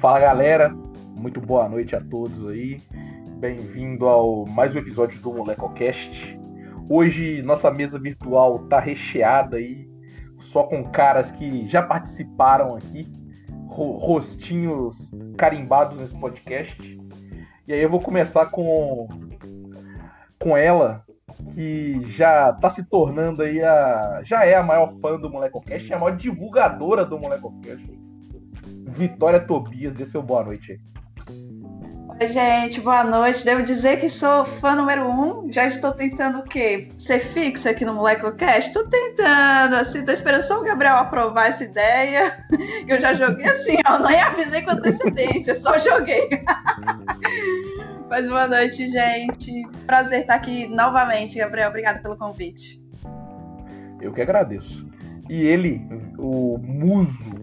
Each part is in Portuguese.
Fala galera, muito boa noite a todos aí. Bem-vindo ao mais um episódio do MolecoCast. Hoje nossa mesa virtual tá recheada aí, só com caras que já participaram aqui, rostinhos carimbados nesse podcast. E aí eu vou começar com com ela, que já tá se tornando aí a. Já é a maior fã do MolecoCast, é a maior divulgadora do MolecoCast. Vitória Tobias, dê seu boa noite aí. Oi, gente, boa noite. Devo dizer que sou fã número um. Já estou tentando o quê? Ser fixa aqui no MolecoCast? Estou tentando, assim, tô esperando só o Gabriel aprovar essa ideia. Eu já joguei assim, ó, nem avisei com antecedência, só joguei. Mas boa noite, gente. Prazer estar aqui novamente, Gabriel. Obrigado pelo convite. Eu que agradeço. E ele, o muso,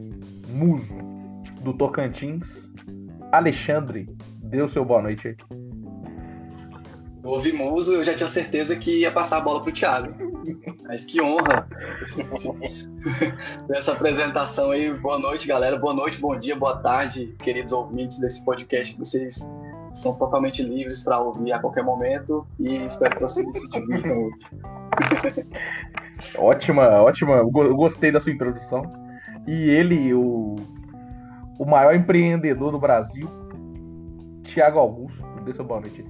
muso do Tocantins, Alexandre, deu seu boa noite aí. Eu ouvi muso, eu já tinha certeza que ia passar a bola pro Thiago. Mas que honra essa apresentação aí. Boa noite, galera. Boa noite, bom dia, boa tarde, queridos ouvintes desse podcast que vocês são totalmente livres para ouvir a qualquer momento e espero que vocês se divirtam hoje. ótima, ótima. Eu gostei da sua introdução. E ele, o, o maior empreendedor do Brasil, Tiago Augusto. Dê seu boa noite.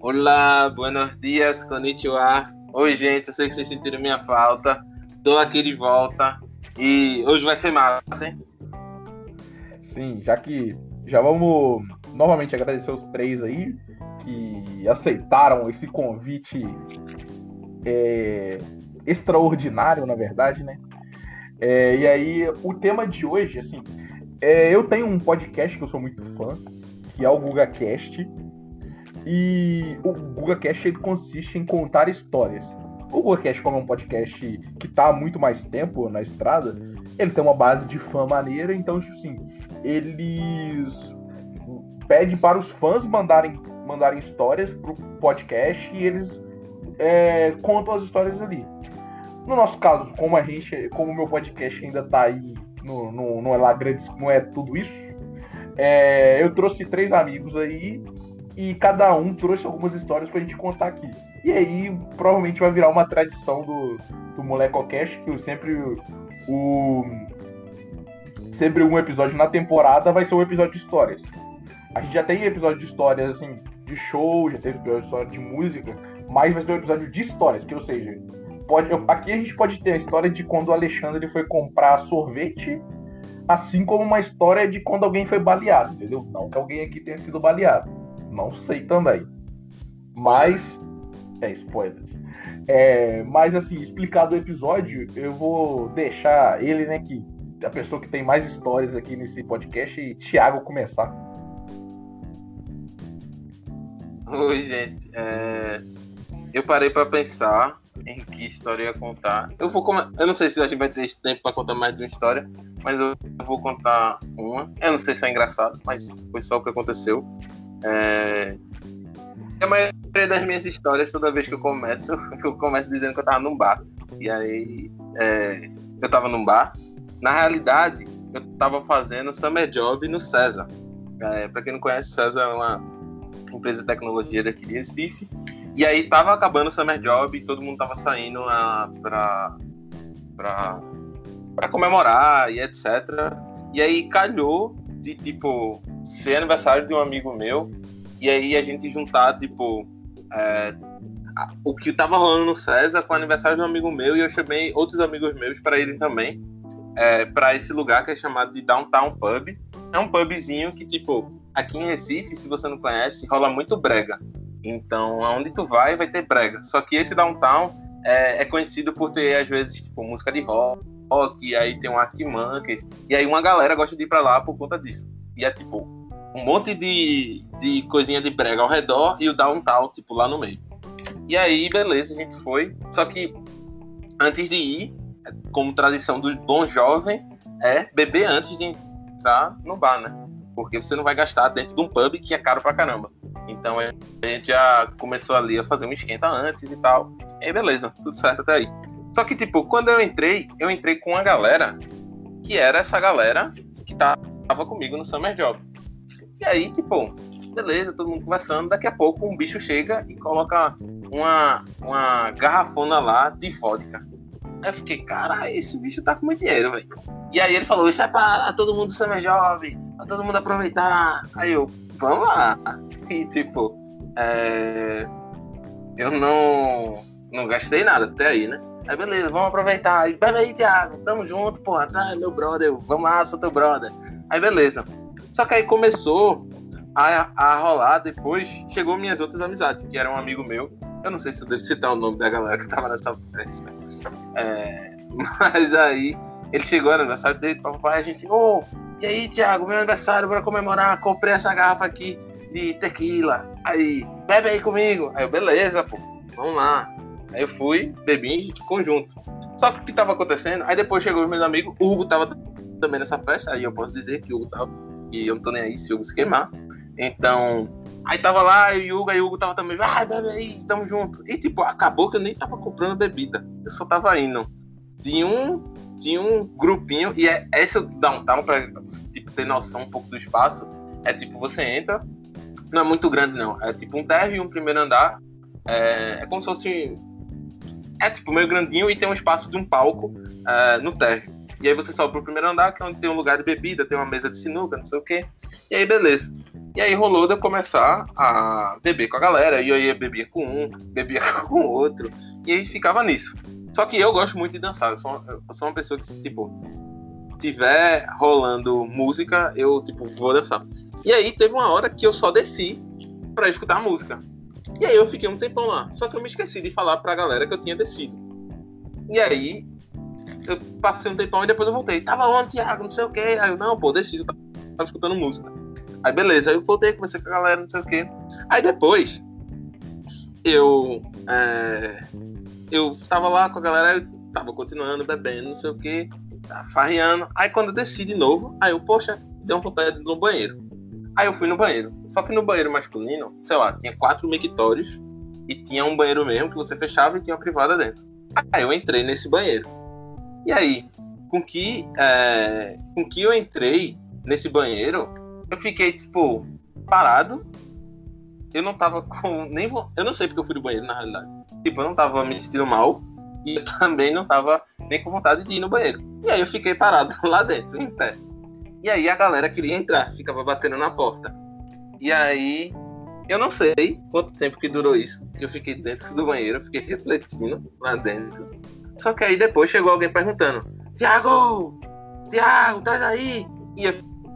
Olá, buenos dias, konnichiwa. Oi, gente, eu sei que vocês sentiram minha falta. Tô aqui de volta. E hoje vai ser massa, hein? Sim, já que já vamos novamente agradecer os três aí que aceitaram esse convite é, extraordinário, na verdade, né? É, e aí, o tema de hoje, assim, é, eu tenho um podcast que eu sou muito fã, que é o GugaCast. E o GugaCast ele consiste em contar histórias. O GugaCast, como é um podcast que está há muito mais tempo na estrada, ele tem uma base de fã maneira, então, assim, eles pede para os fãs mandarem, mandarem histórias para o podcast e eles é, contam as histórias ali. No nosso caso, como a gente, como o meu podcast ainda está aí, no, no, não é lá grande, não é tudo isso, é, eu trouxe três amigos aí e cada um trouxe algumas histórias para a gente contar aqui. E aí provavelmente vai virar uma tradição do, do MolecoCast, que eu sempre o sempre um episódio na temporada vai ser um episódio de histórias. A gente já tem episódio de histórias, assim, de show, já teve episódio de história de música, mas vai ser um episódio de histórias, que ou seja, pode, aqui a gente pode ter a história de quando o Alexandre foi comprar sorvete, assim como uma história de quando alguém foi baleado, entendeu? Não que alguém aqui tenha sido baleado. Não sei também. Mas. É, spoilers. É, mas assim, explicado o episódio, eu vou deixar ele, né, que a pessoa que tem mais histórias aqui nesse podcast, Thiago, começar. Oi, gente. É... Eu parei para pensar em que história ia contar. Eu vou com... Eu não sei se a gente vai ter tempo para contar mais de uma história, mas eu vou contar uma. Eu não sei se é engraçado, mas foi só o que aconteceu. É... A maioria das minhas histórias, toda vez que eu começo, eu começo dizendo que eu tava num bar. E aí, é... eu tava num bar. Na realidade, eu tava fazendo Summer Job no César. É, para quem não conhece, César é uma empresa de tecnologia daqui de Recife. E aí tava acabando o Summer Job e todo mundo tava saindo a, pra, pra, pra comemorar e etc. E aí calhou de, tipo, ser aniversário de um amigo meu. E aí a gente juntar, tipo, é, o que tava rolando no César com o aniversário de um amigo meu. E eu chamei outros amigos meus para irem também. É, para esse lugar que é chamado de Downtown Pub. É um pubzinho que, tipo, aqui em Recife, se você não conhece, rola muito brega. Então, aonde tu vai, vai ter brega. Só que esse downtown é, é conhecido por ter, às vezes, tipo, música de rock, rock aí tem um Arctic Monkeys. E aí uma galera gosta de ir pra lá por conta disso. E é, tipo, um monte de, de coisinha de brega ao redor e o downtown, tipo, lá no meio. E aí, beleza, a gente foi. Só que, antes de ir, como tradição do bom jovem, é beber antes de entrar no bar, né? Porque você não vai gastar dentro de um pub que é caro pra caramba. Então a gente já começou ali a fazer um esquenta antes e tal. E beleza, tudo certo até aí. Só que, tipo, quando eu entrei, eu entrei com uma galera que era essa galera que tava comigo no Summer Job. E aí, tipo, beleza, todo mundo conversando. Daqui a pouco um bicho chega e coloca uma, uma garrafona lá de vodka. Aí eu fiquei, cara, esse bicho tá com muito dinheiro, velho. E aí ele falou, isso é pra todo mundo ser mais jovem, pra todo mundo aproveitar. Aí eu, vamos lá. E tipo, é... eu não, não gastei nada até aí, né? Aí beleza, vamos aproveitar. E bebe aí, Thiago, tamo junto, porra, tá, meu brother, vamos lá, sou teu brother. Aí beleza. Só que aí começou a, a rolar depois, chegou minhas outras amizades, que era um amigo meu. Eu não sei se eu devo citar o nome da galera que tava nessa festa. É, mas aí ele chegou no aniversário dele, papai, a gente, ô, oh, e aí, Thiago, meu aniversário, bora comemorar, comprei essa garrafa aqui de tequila. Aí, bebe aí comigo. Aí eu, beleza, pô, vamos lá. Aí eu fui, bebi conjunto. Só que o que tava acontecendo? Aí depois chegou meus amigos, o Hugo tava também nessa festa, aí eu posso dizer que o Hugo tava. E eu não tô nem aí se o Hugo se queimar. Então, aí tava lá, e o Hugo, aí o Hugo tava também, vai, bebe aí, tamo junto. E tipo, acabou que eu nem tava comprando bebida. Eu só tava indo de um, de um grupinho, e é esse downtown, pra tipo, ter noção um pouco do espaço, é tipo, você entra, não é muito grande não, é tipo um térreo e um primeiro andar, é, é como se fosse, é tipo meio grandinho e tem um espaço de um palco é, no térreo. E aí você sobe pro primeiro andar, que é onde tem um lugar de bebida, tem uma mesa de sinuca, não sei o quê. E aí, beleza. E aí rolou de eu começar a beber com a galera. E eu ia beber com um, bebia com outro. E aí ficava nisso. Só que eu gosto muito de dançar. Eu sou, eu sou uma pessoa que, tipo, tiver rolando música, eu, tipo, vou dançar. E aí teve uma hora que eu só desci pra escutar a música. E aí eu fiquei um tempão lá. Só que eu me esqueci de falar pra galera que eu tinha descido. E aí eu passei um tempão e depois eu voltei. Tava onde, Thiago? Não sei o quê. Aí eu, não, pô, desci, eu tava escutando música. Aí beleza, aí eu voltei, comecei com a galera, não sei o quê. Aí depois, eu. É, eu tava lá com a galera, tava continuando bebendo, não sei o quê, farreando. Aí quando eu desci de novo, aí eu, poxa, deu vontade no banheiro. Aí eu fui no banheiro. Só que no banheiro masculino, sei lá, tinha quatro mictórios e tinha um banheiro mesmo que você fechava e tinha uma privada dentro. Aí eu entrei nesse banheiro. E aí, com que, é, com que eu entrei nesse banheiro, eu fiquei, tipo, parado. Eu não tava com. Nem, eu não sei porque eu fui do banheiro, na realidade. Tipo, eu não tava me sentindo mal. E eu também não tava nem com vontade de ir no banheiro. E aí eu fiquei parado lá dentro, em pé. E aí a galera queria entrar, ficava batendo na porta. E aí, eu não sei quanto tempo que durou isso. Que eu fiquei dentro do banheiro, fiquei refletindo lá dentro. Só que aí depois chegou alguém perguntando: Tiago! Tiago, tá aí! E eu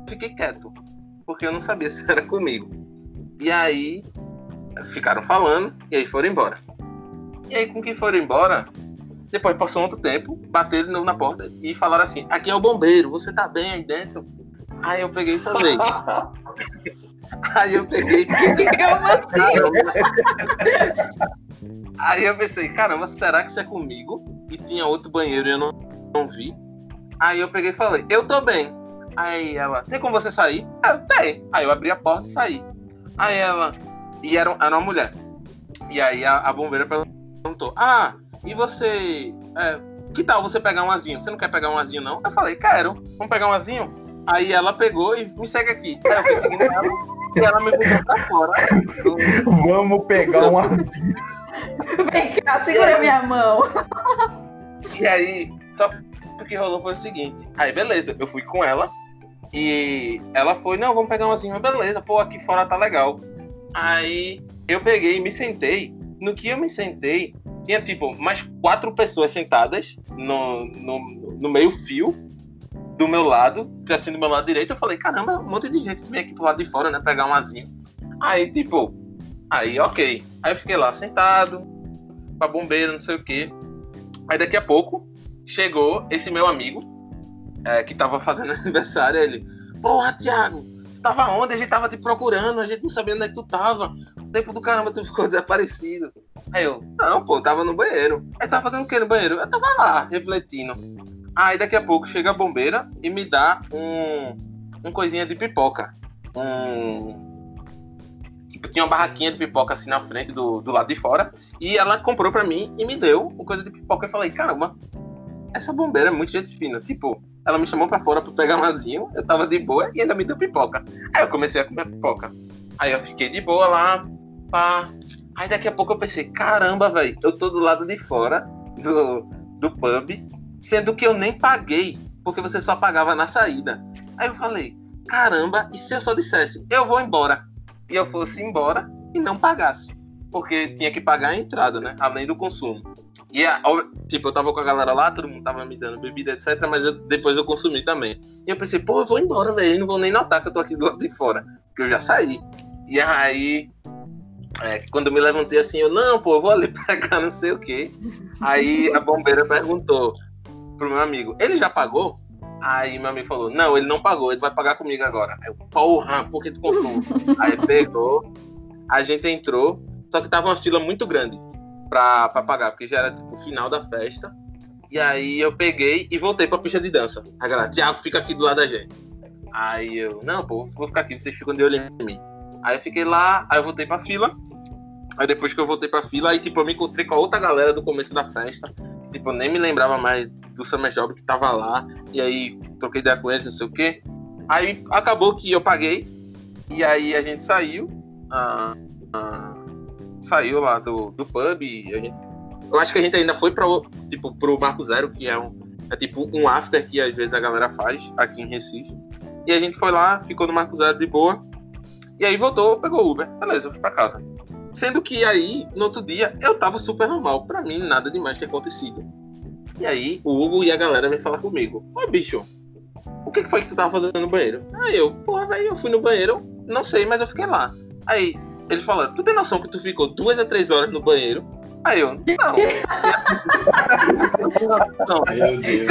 fiquei quieto porque eu não sabia se era comigo. E aí ficaram falando e aí foram embora. E aí com que foram embora, depois passou outro tempo, bateram de novo na porta e falaram assim: "Aqui é o bombeiro, você tá bem aí dentro?" Aí eu peguei e falei. aí eu peguei e Como assim? Aí eu pensei, caramba, será que isso é comigo? E tinha outro banheiro e eu não, não vi. Aí eu peguei e falei, eu tô bem. Aí ela, tem como você sair? Eu, tem. Aí eu abri a porta e saí. Aí ela, e era, era uma mulher. E aí a, a bombeira perguntou, ah, e você, é, que tal você pegar um azinho? Você não quer pegar um azinho, não? Eu falei, quero. Vamos pegar um azinho? Aí ela pegou e me segue aqui. Aí eu fui seguindo ela e ela me botou pra fora. Vamos pegar um azinho. Vem cá, segura minha mão. E aí, só o que rolou foi o seguinte. Aí, beleza, eu fui com ela. E ela foi, não, vamos pegar uma assim, beleza, pô, aqui fora tá legal. Aí eu peguei e me sentei. No que eu me sentei, tinha tipo mais quatro pessoas sentadas no, no, no meio fio do meu lado, assim do meu lado direito. Eu falei, caramba, um monte de gente vem aqui pro lado de fora, né? Pegar um. Aí, tipo, aí, ok. Aí eu fiquei lá sentado, com a bombeira, não sei o quê. Aí daqui a pouco chegou esse meu amigo, é, que tava fazendo aniversário, ele, porra, Thiago, tu tava onde? A gente tava te procurando, a gente não sabia onde é que tu tava. O tempo do caramba, tu ficou desaparecido. Aí eu, não, pô, tava no banheiro. Aí tava fazendo o que no banheiro? Eu tava lá, refletindo. Aí daqui a pouco chega a bombeira e me dá um, um coisinha de pipoca. Um. Tipo, tinha uma barraquinha de pipoca assim na frente do, do lado de fora. E ela comprou pra mim e me deu uma coisa de pipoca. Eu falei, caramba, essa bombeira é muito gente fina. Tipo, ela me chamou pra fora pra pegar um eu tava de boa e ainda me deu pipoca. Aí eu comecei a comer pipoca. Aí eu fiquei de boa lá, pá. Aí daqui a pouco eu pensei, caramba, velho, eu tô do lado de fora do, do pub, sendo que eu nem paguei, porque você só pagava na saída. Aí eu falei, caramba, e se eu só dissesse, eu vou embora? E eu fosse embora e não pagasse. Porque tinha que pagar a entrada, né? Além do consumo. E, tipo, eu tava com a galera lá, todo mundo tava me dando bebida, etc. Mas eu, depois eu consumi também. E eu pensei, pô, eu vou embora, velho. Não vou nem notar que eu tô aqui do lado de fora. Porque eu já saí. E aí, é, quando eu me levantei assim, eu, não, pô, eu vou ali pegar não sei o quê. Aí a bombeira perguntou pro meu amigo, ele já pagou? Aí meu amigo falou, não, ele não pagou, ele vai pagar comigo agora. Aí eu, porra, por que tu consome? aí pegou, a gente entrou, só que tava uma fila muito grande pra, pra pagar, porque já era tipo o final da festa. E aí eu peguei e voltei pra pista de dança. A galera, Thiago, fica aqui do lado da gente. Aí eu, não, pô, vou ficar aqui, vocês ficam de olho em mim. Aí eu fiquei lá, aí eu voltei pra fila. Aí depois que eu voltei pra fila, aí tipo, eu me encontrei com a outra galera do começo da festa. Tipo, eu nem me lembrava mais do Summer Job que tava lá. E aí troquei ideia com eles, não sei o quê. Aí acabou que eu paguei. E aí a gente saiu. Ah, ah, saiu lá do, do pub. Gente, eu acho que a gente ainda foi pra, tipo, pro Marco Zero, que é um. É tipo um after que às vezes a galera faz aqui em Recife. E a gente foi lá, ficou no Marco Zero de boa. E aí voltou, pegou o Uber. Beleza, eu fui pra casa. Sendo que aí, no outro dia, eu tava super normal. Pra mim, nada demais tinha acontecido. E aí, o Hugo e a galera vêm falar comigo. Ô, bicho, o que foi que tu tava fazendo no banheiro? Aí eu, porra, velho, eu fui no banheiro, não sei, mas eu fiquei lá. Aí, ele falou, tu tem noção que tu ficou duas a três horas no banheiro? Aí eu, não. não, Meu Deus.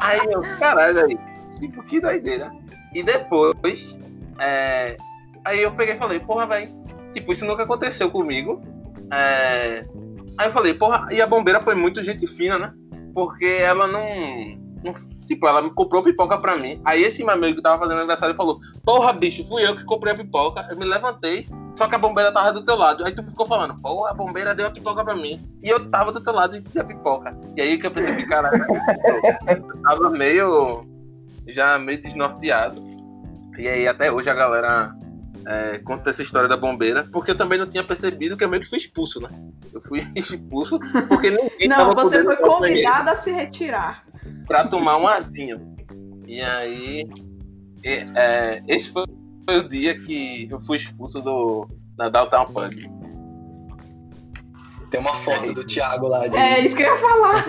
Aí eu, caralho, aí, tipo, que doideira. E depois, é, aí eu peguei e falei, porra, velho, tipo, isso nunca aconteceu comigo. É, aí eu falei, porra, e a bombeira foi muito gente fina, né? Porque ela não, não Tipo, ela me comprou pipoca pra mim. Aí esse meu amigo que tava fazendo aniversário falou: Porra, bicho, fui eu que comprei a pipoca. Eu me levantei, só que a bombeira tava do teu lado. Aí tu ficou falando: Porra, a bombeira deu a pipoca pra mim. E eu tava do teu lado e tinha pipoca. E aí que eu percebi, caralho, eu tava meio. já meio desnorteado. E aí até hoje a galera é, conta essa história da bombeira, porque eu também não tinha percebido que eu meio que fui expulso, né? Eu fui expulso porque ninguém Não, você foi convidado a se retirar para tomar um arzinho. E aí, é, esse foi o dia que eu fui expulso do, da Downtown Pub. Tem uma foto do Thiago lá. De... É isso que eu ia falar.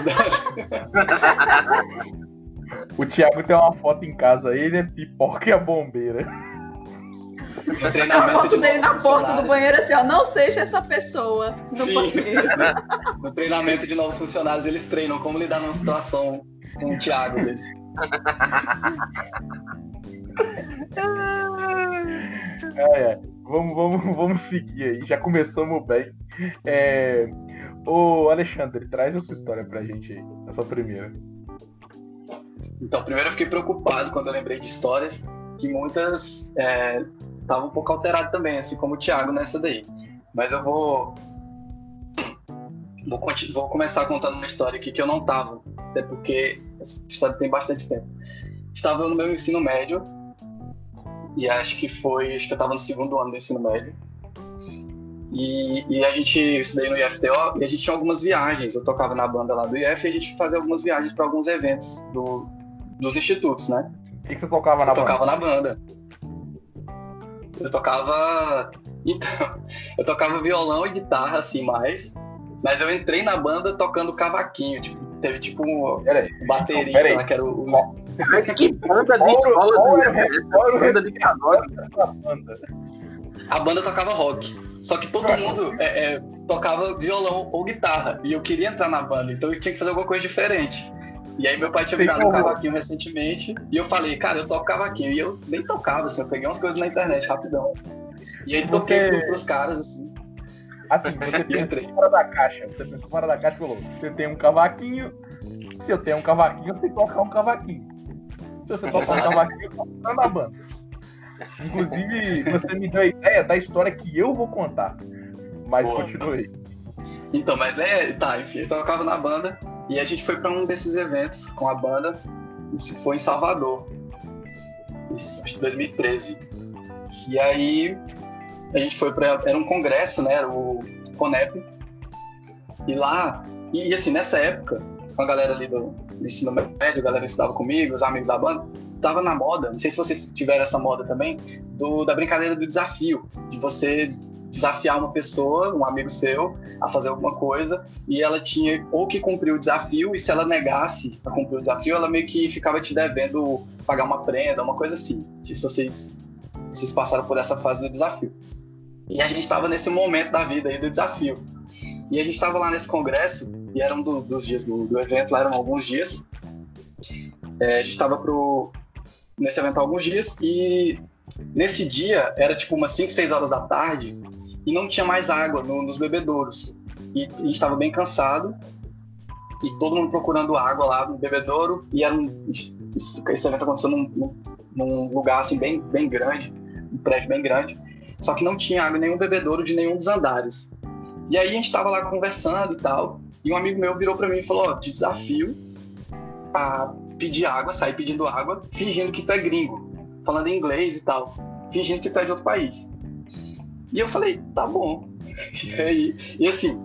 o Thiago tem uma foto em casa, ele é pipoca e a bombeira. No treinamento a foto dele na porta do banheiro assim, ó, não seja essa pessoa no Sim. banheiro. no treinamento de novos funcionários, eles treinam como lidar numa situação com um Thiago desse. é, é. Vamos, vamos, vamos seguir aí. Já começamos bem. É... Ô, Alexandre, traz a sua história pra gente aí, a sua primeira. Então, primeiro eu fiquei preocupado quando eu lembrei de histórias que muitas estavam é, um pouco alteradas também, assim como o Thiago nessa daí. Mas eu vou Vou, vou, começar contando uma história aqui que eu não tava, até porque essa história tem bastante tempo. Estava no meu ensino médio, e acho que foi, acho que eu estava no segundo ano do ensino médio. E, e a gente estudei no IFTO e a gente tinha algumas viagens. Eu tocava na banda lá do IF e a gente fazia algumas viagens para alguns eventos do, dos institutos, né? O que, que você tocava na eu banda? Tocava na banda. Eu tocava. Então, eu tocava violão e guitarra, assim, mais. Mas eu entrei na banda tocando cavaquinho, tipo, teve tipo um baterista lá que era o. que banda de escola de banda de A banda tocava rock. Só que todo mundo é, é, tocava violão ou guitarra. E eu queria entrar na banda, então eu tinha que fazer alguma coisa diferente. E aí meu pai tinha me dado um cavaquinho recentemente. E eu falei, cara, eu toco cavaquinho. E eu nem tocava, assim, eu peguei umas coisas na internet rapidão. E aí toquei Porque... pros caras, assim. Assim, você pensou fora da caixa. Você pensou fora da caixa e falou: você tem um cavaquinho. Se eu tenho um cavaquinho, você tocar um cavaquinho. Se você tocar um cavaquinho, eu tô na banda. Inclusive, você me deu a ideia da história que eu vou contar. Mas Boa. continue. Então, mas é. Tá, enfim, eu tocava na banda. E a gente foi para um desses eventos com a banda. Isso foi em Salvador. Isso, acho que 2013. E aí a gente foi para era um congresso, né? Era o Conep. E lá, e, e, assim, nessa época, com a galera ali do, ensino médio, a galera que estudava comigo, os amigos da banda, tava na moda, não sei se vocês tiveram essa moda também, do, da brincadeira do desafio, de você desafiar uma pessoa, um amigo seu, a fazer alguma coisa, e ela tinha ou que cumprir o desafio, e se ela negasse a cumprir o desafio, ela meio que ficava te devendo pagar uma prenda, uma coisa assim. Se vocês, vocês passaram por essa fase do desafio. E a gente estava nesse momento da vida aí do desafio. E a gente estava lá nesse congresso, e era um do, dos dias do, do, evento, lá eram alguns dias. É, a gente estava nesse evento há alguns dias, e nesse dia era tipo umas 5, 6 horas da tarde, e não tinha mais água no, nos bebedouros. E a gente estava bem cansado, e todo mundo procurando água lá no bebedouro, e era um, esse evento aconteceu num, num lugar assim bem, bem grande, um prédio bem grande, só que não tinha água em nenhum bebedouro de nenhum dos andares. E aí a gente tava lá conversando e tal, e um amigo meu virou para mim e falou: Ó, te desafio a pedir água, sair pedindo água, fingindo que tu é gringo, falando inglês e tal, fingindo que tu é de outro país. E eu falei: tá bom. E aí, e assim,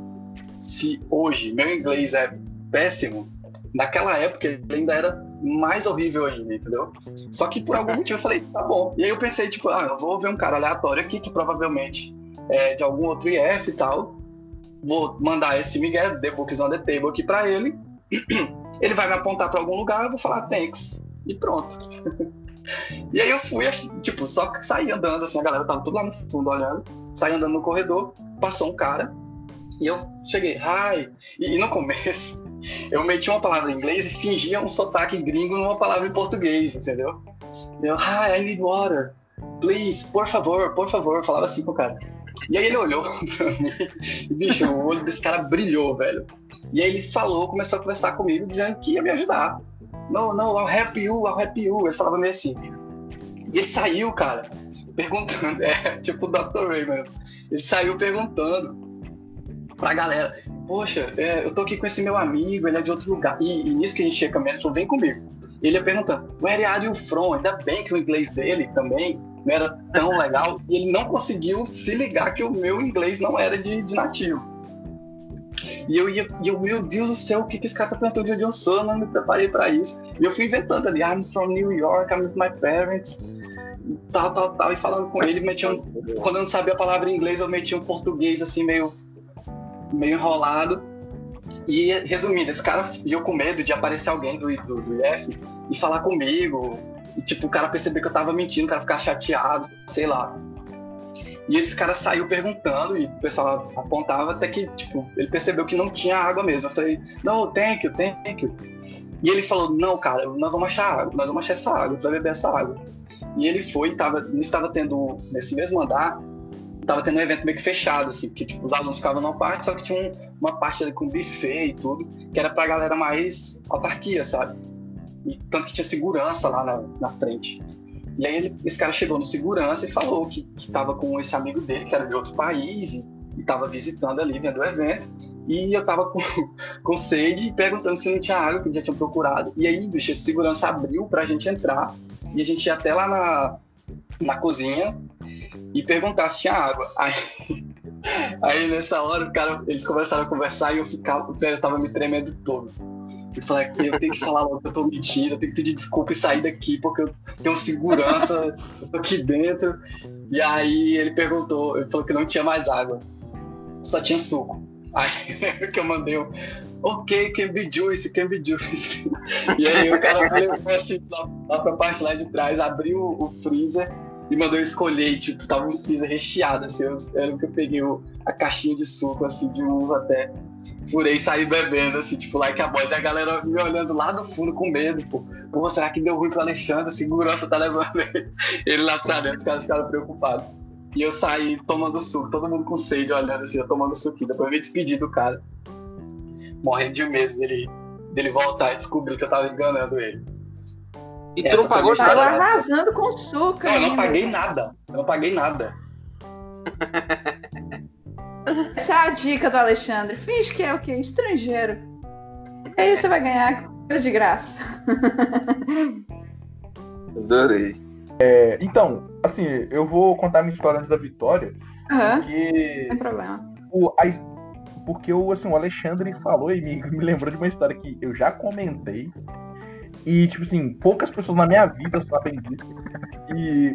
se hoje meu inglês é péssimo, naquela época ele ainda era mais horrível ainda, entendeu? Só que por algum motivo eu falei, tá bom. E aí eu pensei, tipo, ah, eu vou ver um cara aleatório aqui que provavelmente é de algum outro IF e tal. Vou mandar esse Miguel, The Books on the Table aqui pra ele. Ele vai me apontar pra algum lugar, eu vou falar thanks. E pronto. e aí eu fui, tipo, só saí andando, assim, a galera tava tudo lá no fundo olhando. Saí andando no corredor, passou um cara. E eu cheguei, hi. E, e no começo, eu meti uma palavra em inglês e fingia um sotaque gringo numa palavra em português, entendeu? Eu, hi, I need water. Please, por favor, por favor. Eu falava assim pro cara. E aí ele olhou pra mim e, bicho, o olho desse cara brilhou, velho. E aí ele falou, começou a conversar comigo, dizendo que ia me ajudar. Não, não, I'll help you, I'll help you. Ele falava meio assim. E ele saiu, cara, perguntando, é, tipo o Dr. Ray mesmo. Ele saiu perguntando pra galera, poxa, é, eu tô aqui com esse meu amigo, ele é de outro lugar. E, e nisso que a gente chega caminhando, ele falou, vem comigo. Ele ia perguntando, where are you from? Ainda bem que o inglês dele também não era tão legal. E ele não conseguiu se ligar que o meu inglês não era de, de nativo. E eu ia, e eu, meu Deus do céu, o que, que esse cara tá perguntando de onde eu sou? Eu não me preparei para isso. E eu fui inventando ali, I'm from New York, I'm with my parents tal, tal, tal, e falando com ele, metia um, quando eu não sabia a palavra em inglês, eu metia um português assim, meio meio enrolado. E, resumindo, esse cara eu com medo de aparecer alguém do, do, do IF e falar comigo. E, tipo, o cara perceber que eu tava mentindo, o cara ficar chateado, sei lá. E esse cara saiu perguntando e o pessoal apontava até que, tipo, ele percebeu que não tinha água mesmo. Eu falei, não, thank you, thank you. E ele falou, não, cara, nós vamos achar água, nós vamos achar essa água, tu vai beber essa água. E ele foi, tava, estava tendo, nesse mesmo andar, tava tendo um evento meio que fechado, assim, porque tipo, os alunos ficavam numa parte, só que tinha um, uma parte ali com buffet e tudo, que era pra galera mais autarquia, sabe? E tanto que tinha segurança lá na, na frente. E aí ele, esse cara chegou no segurança e falou que, que tava com esse amigo dele, que era de outro país, e, e tava visitando ali, vendo o evento. E eu tava com, com sede, perguntando se não tinha água, que já tinha procurado. E aí, bicho, esse segurança abriu pra gente entrar. E a gente ia até lá na, na cozinha e perguntar se tinha água. Aí, aí nessa hora, cara, eles começaram a conversar e eu ficava, velho, eu tava me tremendo todo. Eu falei, eu tenho que falar logo que eu tô mentindo, eu tenho que pedir desculpa e sair daqui, porque eu tenho segurança, eu tô aqui dentro. E aí ele perguntou, ele falou que não tinha mais água, só tinha suco. Aí que eu mandei um, ok, can be juice, can be juice. E aí o cara foi assim, lá, lá pra parte lá de trás, abriu o freezer e mandou eu escolher, tipo, tava um freezer recheado, assim, eu, lembro que eu peguei o, a caixinha de suco, assim, de uva até, furei e saí bebendo, assim, tipo, like a boys, e a galera me olhando lá do fundo com medo, pô, pô, será que deu ruim pro Alexandre, a segurança tá levando ele lá pra dentro, os caras ficaram preocupados. E eu saí tomando suco, todo mundo com sede, olhando assim, eu tomando suquinho, depois eu me despedi do cara, morrendo de medo dele, dele voltar e descobrir que eu tava enganando ele. E tu não pagou nada? Tava arrasando com suco. Não, eu não paguei nada. Eu não paguei nada. Essa é a dica do Alexandre. Finge que é o quê? Estrangeiro. E aí você vai ganhar coisa de graça. Adorei. É, então, assim, eu vou contar minha história antes da vitória, Aham, porque não tem problema. o, a- porque o, assim, o Alexandre falou e me, me lembrou de uma história que eu já comentei. E, tipo assim, poucas pessoas na minha vida sabem disso. E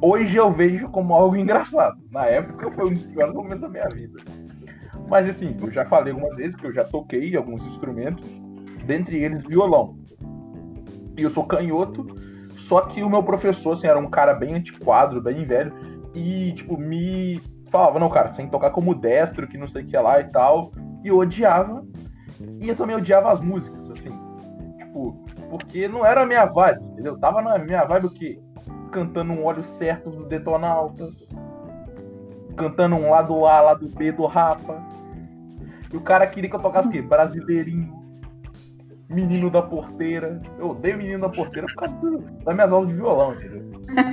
hoje eu vejo como algo engraçado. Na época foi um dos piores momentos da minha vida. Mas assim, eu já falei algumas vezes que eu já toquei alguns instrumentos, dentre eles violão. E eu sou canhoto, só que o meu professor, assim, era um cara bem antiquado, bem velho, e, tipo, me falava, não, cara, sem tocar como destro, que não sei o que lá e tal. E eu odiava. E eu também odiava as músicas. Tipo, porque não era a minha vibe, entendeu? Tava na minha vibe o quê? Cantando um olho certo do Detonautas. Cantando um lado A, lado B do Rapa. E o cara queria que eu tocasse o quê? Brasileirinho. Menino da porteira. Eu odeio menino da porteira por causa do- das minhas aulas de violão, entendeu?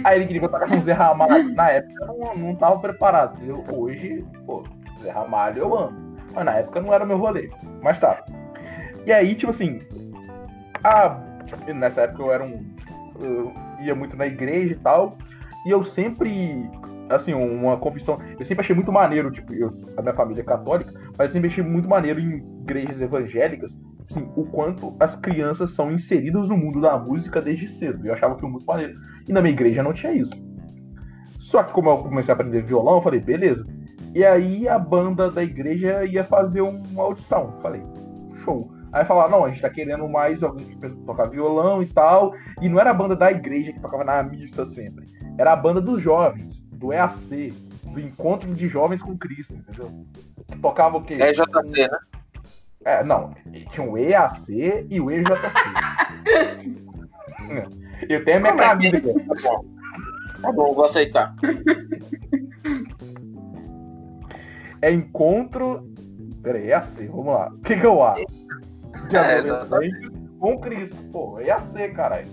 Aí ele queria que eu tocasse um Zé Ramalho. Na época eu não, não tava preparado, entendeu? Hoje, pô, Zé Ramalho eu amo. Mas na época não era meu rolê. Mas tá. E aí, tipo assim. A... Nessa época eu era um. Eu ia muito na igreja e tal. E eu sempre. Assim, uma confissão. Eu sempre achei muito maneiro, tipo, eu, a minha família é católica, mas eu sempre achei muito maneiro em igrejas evangélicas, assim, o quanto as crianças são inseridas no mundo da música desde cedo. Eu achava aquilo muito maneiro. E na minha igreja não tinha isso. Só que como eu comecei a aprender violão, eu falei, beleza. E aí a banda da igreja ia fazer uma audição. Falei, show. Aí falaram, não, a gente tá querendo mais alguém que tocar violão e tal. E não era a banda da igreja que tocava na missa sempre. Era a banda dos jovens, do EAC, do Encontro de Jovens com Cristo, entendeu? Que tocava o quê? É JC, né? É, não, tinha o EAC e o EJC. Eu tenho a minha é camisa aqui. Tá bom. Tá bom, vou aceitar. É encontro. Peraí, EAC, vamos lá. O que, que é o A? De É, adolescentes com Cristo. Pô, EAC, caralho.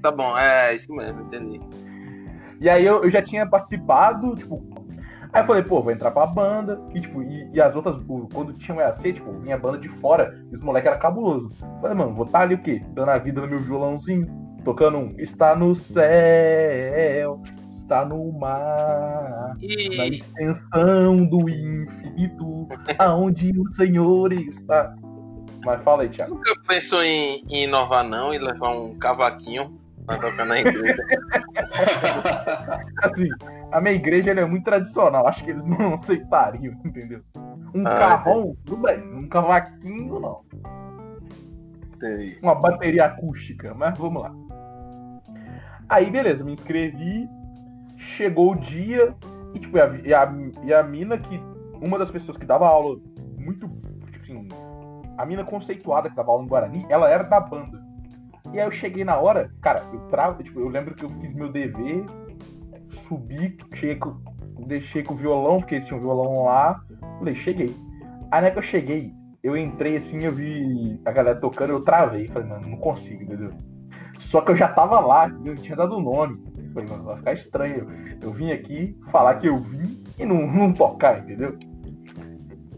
Tá bom, é isso mesmo, entendi. E aí eu, eu já tinha participado, tipo. Aí eu falei, pô, vou entrar pra banda. E, tipo, e, e as outras, quando tinha o EAC, tipo, vinha banda de fora, e os moleques eram cabulosos. Falei, mano, vou estar ali o quê? Dando a vida no meu violãozinho, tocando um. Está no céu, está no mar, na extensão do infinito, aonde o Senhor está. Mas fala aí, Thiago. nunca pensou em, em inovar não e levar um cavaquinho pra tocar na igreja? Assim, a minha igreja é muito tradicional, acho que eles não aceitariam, entendeu? Um Ah, carrão, tudo bem, um cavaquinho não. Entendi. Uma bateria acústica, mas vamos lá. Aí, beleza, me inscrevi, chegou o dia, e tipo, e a, e a, e a mina que. Uma das pessoas que dava aula muito. Tipo assim, a mina conceituada que dava aula em Guarani, ela era da banda. E aí eu cheguei na hora, cara, eu travo, tipo, eu lembro que eu fiz meu dever, subi, cheguei com, deixei com o violão, porque tinha um violão lá, falei, cheguei. Aí na que eu cheguei, eu entrei assim, eu vi a galera tocando, eu travei, falei, mano, não consigo, entendeu? Só que eu já tava lá? Eu tinha dado o nome. Falei, mano, vai ficar estranho. Eu vim aqui falar que eu vim e não, não tocar, entendeu?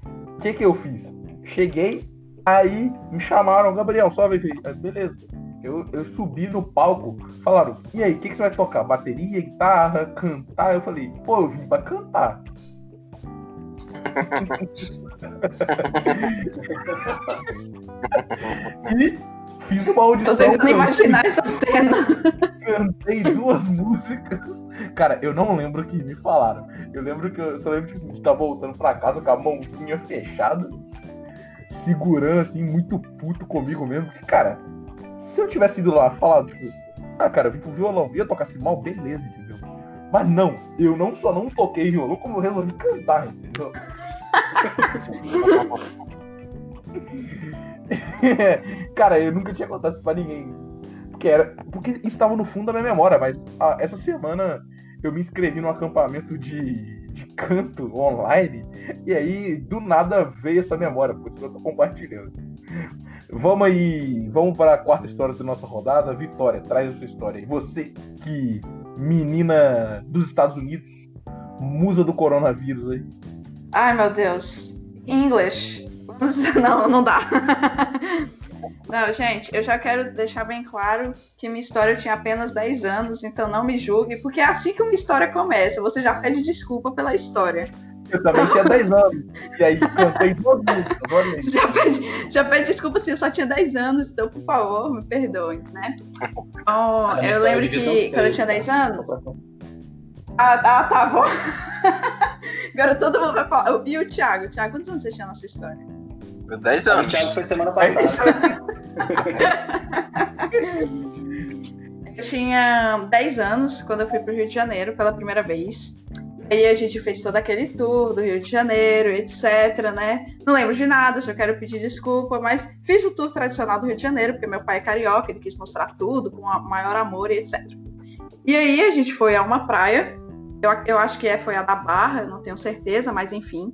O que que eu fiz? Cheguei, aí me chamaram, Gabriel, sobe aí. Falei, "Ah, Beleza. Eu, eu subi no palco, falaram, e aí, o que, que você vai tocar? Bateria, guitarra, cantar? Eu falei, pô, eu vim pra cantar. e fiz uma Tô audição. tentando cantei- imaginar essa cena. cantei duas músicas. Cara, eu não lembro o que me falaram. Eu lembro que eu só lembro que a gente tá voltando pra casa com a mãozinha fechada, segurando assim, muito puto comigo mesmo. Que, cara, se eu tivesse ido lá falado, tipo, ah, cara, eu vim pro violão, ia tocar assim mal, beleza, entendeu? Mas não, eu não só não toquei violão, como eu resolvi cantar, entendeu? cara, eu nunca tinha contado isso pra ninguém. Porque, era, porque estava no fundo da minha memória, mas ah, essa semana eu me inscrevi num acampamento de, de canto online, e aí do nada veio essa memória, por isso eu tô compartilhando. Vamos aí, vamos para a quarta história da nossa rodada. Vitória, traz a sua história aí. Você que menina dos Estados Unidos, musa do coronavírus aí. Ai, meu Deus. English. Não, não dá. Não, gente, eu já quero deixar bem claro que minha história tinha apenas 10 anos, então não me julgue, porque é assim que uma história começa. Você já pede desculpa pela história. Eu também tinha 10 anos. E aí cantei duas músicas, já pede, já pede desculpa se eu só tinha 10 anos, então por favor, me perdoe, né? Então, eu lembro que quando eu tinha 10 anos. Ah, ah tá bom. Agora todo mundo vai falar. E o Thiago? Thiago, quantos anos você tinha na sua história? 10 anos. O Thiago foi semana passada. eu tinha 10 anos quando eu fui pro Rio de Janeiro pela primeira vez. Aí a gente fez todo aquele tour do Rio de Janeiro, etc, né? Não lembro de nada, já quero pedir desculpa, mas fiz o tour tradicional do Rio de Janeiro, porque meu pai é carioca, ele quis mostrar tudo com o maior amor e etc. E aí a gente foi a uma praia, eu, eu acho que é, foi a da Barra, eu não tenho certeza, mas enfim.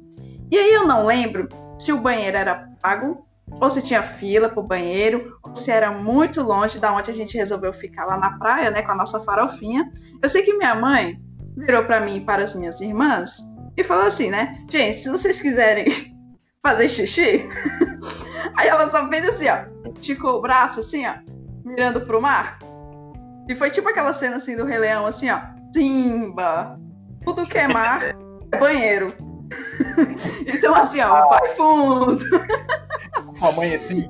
E aí eu não lembro se o banheiro era pago, ou se tinha fila pro banheiro, ou se era muito longe da onde a gente resolveu ficar lá na praia, né, com a nossa farofinha. Eu sei que minha mãe virou para mim e para as minhas irmãs e falou assim, né? Gente, se vocês quiserem fazer xixi, aí ela só fez assim, ó, esticou o braço assim, ó, mirando pro mar. E foi tipo aquela cena assim do Rei Leão, assim, ó, Simba, tudo que é mar é banheiro. então assim, ó, vai fundo. A mãe assim,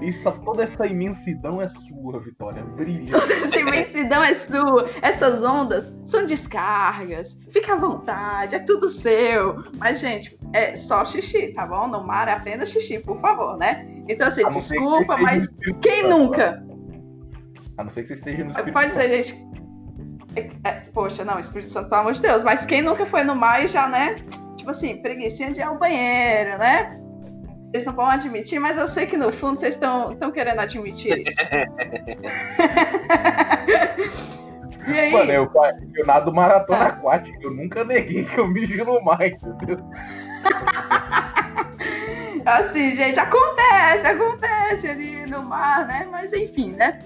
isso, toda essa imensidão é sua, Vitória. Brilha. Toda essa imensidão é sua. Essas ondas são descargas. Fica à vontade, é tudo seu. Mas, gente, é só xixi, tá bom? No mar é apenas xixi, por favor, né? Então, assim, desculpa, que mas quem nunca? A não ser que você esteja no Espírito Pode ser, gente. É, é, poxa, não, Espírito Santo, pelo amor de Deus. Mas quem nunca foi no mar e já, né? Tipo assim, preguiça de ir ao banheiro, né? Vocês não vão admitir, mas eu sei que no fundo vocês estão querendo admitir isso. e aí? Mano, eu, eu nado maratona ah. aquática, eu nunca neguei que eu mijo no mar, entendeu? assim, gente, acontece, acontece ali no mar, né? Mas enfim, né?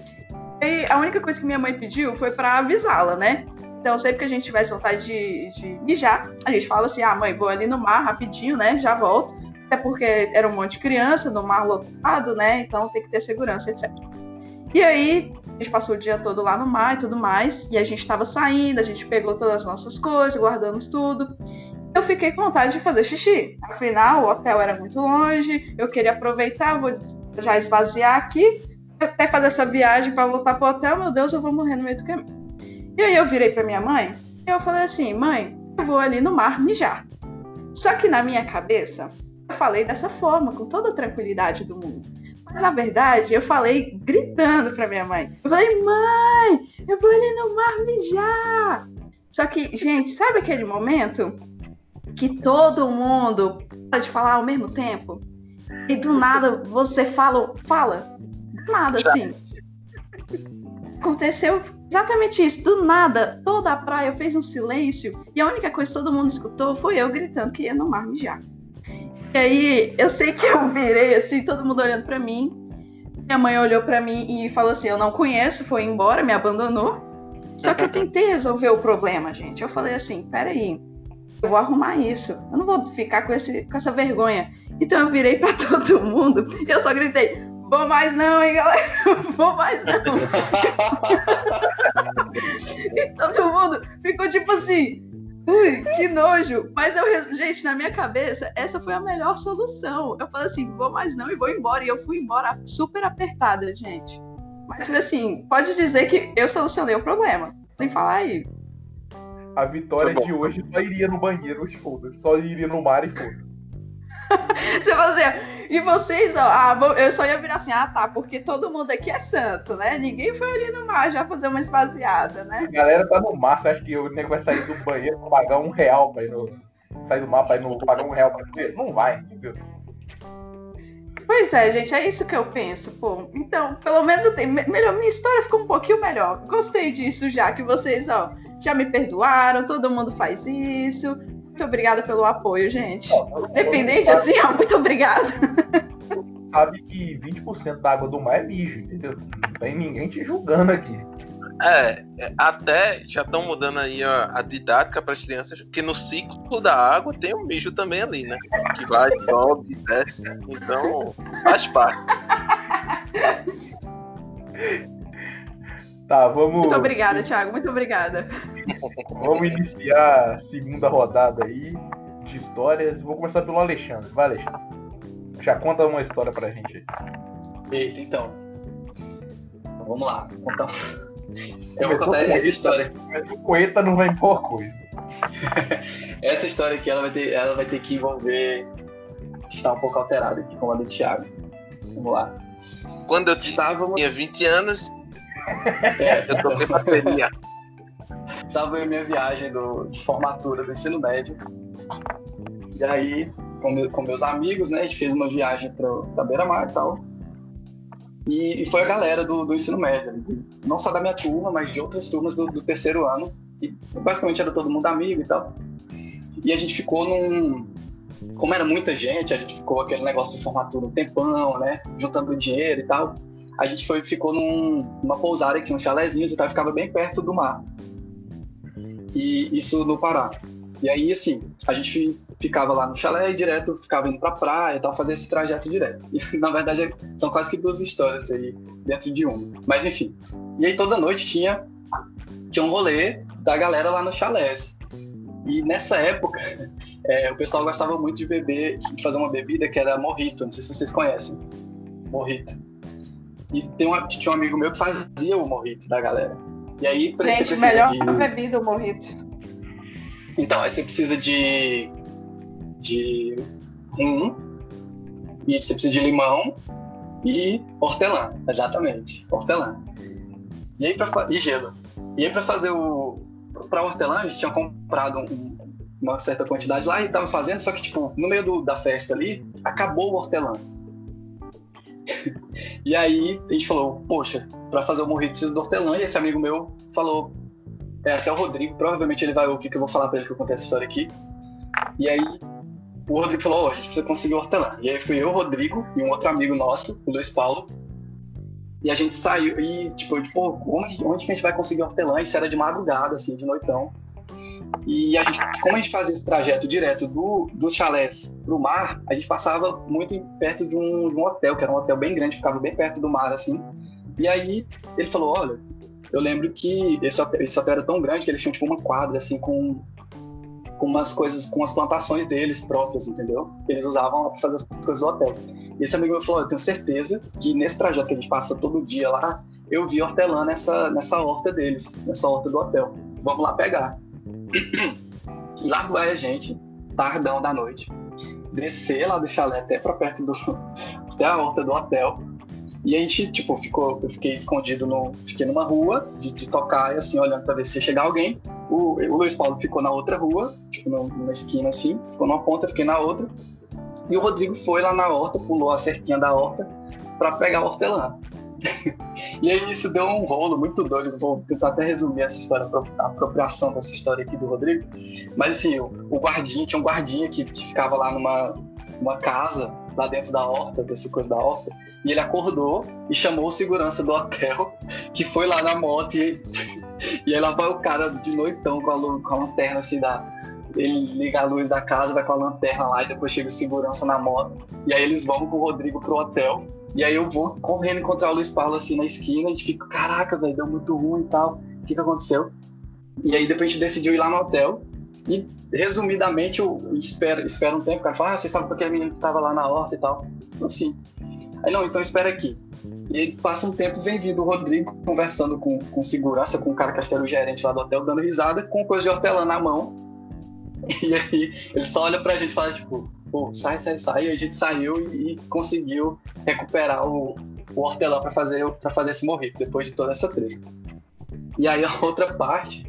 E a única coisa que minha mãe pediu foi para avisá-la, né? Então, sempre que a gente tivesse vontade de, de mijar, a gente fala assim: ah, mãe, vou ali no mar rapidinho, né? Já volto até porque era um monte de criança no mar lotado, né? Então tem que ter segurança, etc. E aí, a gente passou o dia todo lá no mar e tudo mais, e a gente estava saindo, a gente pegou todas as nossas coisas, guardamos tudo. Eu fiquei com vontade de fazer xixi. Afinal, o hotel era muito longe, eu queria aproveitar, vou já esvaziar aqui, até fazer essa viagem para voltar pro hotel, meu Deus, eu vou morrer no meio do caminho. E aí eu virei para minha mãe e eu falei assim: mãe, eu vou ali no mar mijar. Só que na minha cabeça, eu falei dessa forma, com toda a tranquilidade do mundo. Mas na verdade, eu falei gritando para minha mãe. Eu falei, mãe, eu vou ali no mar mijar. Só que, gente, sabe aquele momento que todo mundo para de falar ao mesmo tempo? E do nada você fala, fala, nada assim. Aconteceu exatamente isso. Do nada, toda a praia fez um silêncio e a única coisa que todo mundo escutou foi eu gritando que ia no mar mijar. E aí, eu sei que eu virei assim, todo mundo olhando para mim. Minha mãe olhou para mim e falou assim: Eu não conheço, foi embora, me abandonou. Só que eu tentei resolver o problema, gente. Eu falei assim: Peraí, eu vou arrumar isso. Eu não vou ficar com, esse, com essa vergonha. Então eu virei para todo mundo e eu só gritei: Vou mais não, hein, galera? Vou mais não. e todo mundo ficou tipo assim: Ui, que nojo! Mas eu, gente, na minha cabeça, essa foi a melhor solução. Eu falei assim, vou mais não e vou embora. E eu fui embora super apertada, gente. Mas assim, pode dizer que eu solucionei o problema. Nem falar aí. A vitória tá de hoje só iria no banheiro, foda Só iria no mar e foda Você fazia. E vocês, ó, ah, eu só ia virar assim, ah, tá, porque todo mundo aqui é santo, né? Ninguém foi ali no mar já fazer uma esvaziada, né? A galera tá no mar, você acha que o nego vai sair do banheiro pra pagar um real pra ir no. Sair do mar pra ir no, pagar um real pra ver? Não vai, entendeu? Pois é, gente, é isso que eu penso, pô. Então, pelo menos eu tenho. Melhor, minha história ficou um pouquinho melhor. Gostei disso já, que vocês, ó, já me perdoaram, todo mundo faz isso. Muito obrigada pelo apoio, gente. Independente assim, ó, muito obrigada. Sabe que 20% da água do mar é mijo, entendeu? Não tem ninguém te julgando aqui. É, é, até já estão mudando aí a, a didática para as crianças, porque no ciclo da água tem o mijo também ali, né? Que vai, sobe, desce. Então, faz parte. Tá, vamos. Muito obrigada, Thiago. Muito obrigada. Vamos iniciar a segunda rodada aí de histórias. Vou começar pelo Alexandre. Vai, Alexandre. Já conta uma história pra gente aí. Eita, então. Vamos lá. Contar. Eu vou contar essa história. Mas o Coeta não vai impor coisa. Essa história aqui ela vai ter, ela vai ter que envolver. Está um pouco alterada aqui, como a do Thiago. Vamos lá. Quando eu Estávamos. tinha 20 anos, Eu toquei bateria. Estava em minha viagem do, de formatura do ensino médio. E aí, com, meu- com meus amigos, né, a gente fez uma viagem para pra Beira-Mar e tal. E, e foi a galera do, do ensino médio, não só da minha turma, mas de outras turmas do, do terceiro ano. E basicamente era todo mundo amigo e tal. E a gente ficou num. Como era muita gente, a gente ficou aquele negócio de formatura um tempão, né? Juntando dinheiro e tal. A gente foi, ficou num- numa pousada que tinha uns chalezinhos e tal, ficava bem perto do mar e isso no Pará. E aí, assim, a gente ficava lá no chalé e direto ficava indo pra praia e tal, fazer esse trajeto direto. E, na verdade, são quase que duas histórias aí dentro de uma. Mas enfim. E aí toda noite tinha, tinha um rolê da galera lá no chalés. E nessa época, é, o pessoal gostava muito de beber, de fazer uma bebida que era morrito, não sei se vocês conhecem. Morrito. E tem uma, tinha um amigo meu que fazia o morrito da galera. E aí, pra Gente, melhor de- bebida o morrito. então, aí você precisa de. de rum, e você precisa de limão e hortelã, exatamente, hortelã. E aí pra, fa- e gelo. E aí pra fazer o. Pra hortelã, a gente tinha comprado um- uma certa quantidade lá e tava fazendo, só que, tipo, no meio do- da festa ali, acabou o hortelã. E aí a gente falou, poxa, pra fazer o morrito precisa do hortelã, e esse amigo meu falou, é, até o Rodrigo, provavelmente ele vai ouvir que eu vou falar pra ele que eu contei essa história aqui. E aí o Rodrigo falou, ó, a gente precisa conseguir hortelã. E aí fui eu, o Rodrigo e um outro amigo nosso, o Luiz Paulo. E a gente saiu e, tipo, tipo onde, onde que a gente vai conseguir hortelã? Isso era de madrugada, assim, de noitão. E a gente, como a gente fazia esse trajeto direto do, dos chalés pro mar, a gente passava muito perto de um, de um hotel, que era um hotel bem grande, ficava bem perto do mar, assim. E aí ele falou, olha, eu lembro que esse hotel, esse hotel era tão grande que eles tinham tipo uma quadra assim com com umas coisas, com as plantações deles próprias, entendeu? Eles usavam para fazer as coisas do hotel. E esse amigo meu falou: Eu tenho certeza que nesse trajeto que a gente passa todo dia lá, eu vi hortelã nessa, nessa horta deles, nessa horta do hotel. Vamos lá pegar. Lá vai a gente, tardão da noite, descer lá do chalé até para perto do. até a horta do hotel. E a gente, tipo, ficou, eu fiquei escondido no. Fiquei numa rua de, de tocar e assim, olhando para ver se ia chegar alguém. O, o Luiz Paulo ficou na outra rua, tipo, numa- esquina assim, ficou numa ponta, fiquei na outra. E o Rodrigo foi lá na horta, pulou a cerquinha da horta para pegar a hortelã. e aí isso deu um rolo muito doido. Vou tentar até resumir essa história, a apropriação dessa história aqui do Rodrigo. Mas assim, o, o guardinha, tinha um guardinha que, que ficava lá numa, numa casa, lá dentro da horta, dessa coisa da horta. E ele acordou e chamou o segurança do hotel, que foi lá na moto e e aí lá vai o cara de noitão com a, com a lanterna assim da. Ele liga a luz da casa, vai com a lanterna lá e depois chega o segurança na moto. E aí eles vão com o Rodrigo pro hotel. E aí eu vou correndo encontrar o Luiz Paulo assim na esquina a gente fica, caraca, velho, deu muito ruim e tal. O que que aconteceu? E aí depois a gente decidiu ir lá no hotel. E resumidamente eu espera, espera um tempo, o cara fala, ah, você sabe porque a menina que tava lá na horta e tal. Eu, Assim. Aí não, então espera aqui. E aí passa um tempo, vem vindo o Rodrigo conversando com, com segurança, com o cara que acho que era o gerente lá do hotel, dando risada, com coisa de hortelã na mão. E aí ele só olha pra gente e fala, tipo, pô, sai, sai, sai. E a gente saiu e, e conseguiu recuperar o, o hortelã pra fazer, pra fazer esse morrito, depois de toda essa treta. E aí a outra parte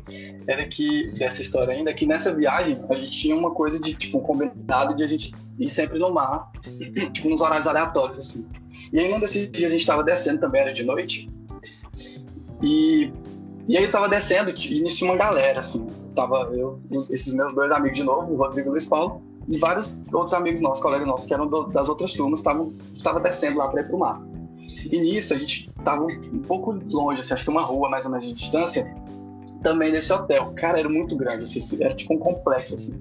era que, dessa história ainda, que nessa viagem a gente tinha uma coisa de, tipo, um combinado de a gente ir sempre no mar, tipo, nos horários aleatórios, assim. E aí, num desses dias, a gente tava descendo também, era de noite. E, e aí, eu tava descendo e tinha uma galera, assim. Tava eu, esses meus dois amigos de novo, o Rodrigo e o Luiz Paulo, e vários outros amigos nossos, colegas nossos, que eram do- das outras turmas, estavam tava descendo lá pra ir pro mar. E nisso a gente tava um pouco longe, assim, acho que uma rua mais ou menos de distância, também desse hotel. Cara, era muito grande, assim, era tipo um complexo, assim.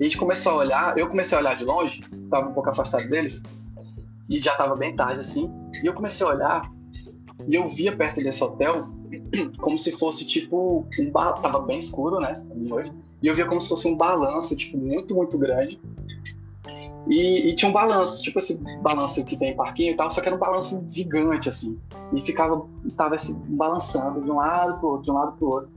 E a gente começou a olhar, eu comecei a olhar de longe, tava um pouco afastado deles, e já tava bem tarde, assim, e eu comecei a olhar, e eu via perto desse hotel como se fosse tipo um bar... tava bem escuro, né, de noite, e eu via como se fosse um balanço, tipo, muito, muito grande, e, e, tinha um balanço, tipo esse balanço que tem em parquinho e tal, só que era um balanço gigante, assim. E ficava, tava assim, balançando de um lado pro outro, de um lado pro outro.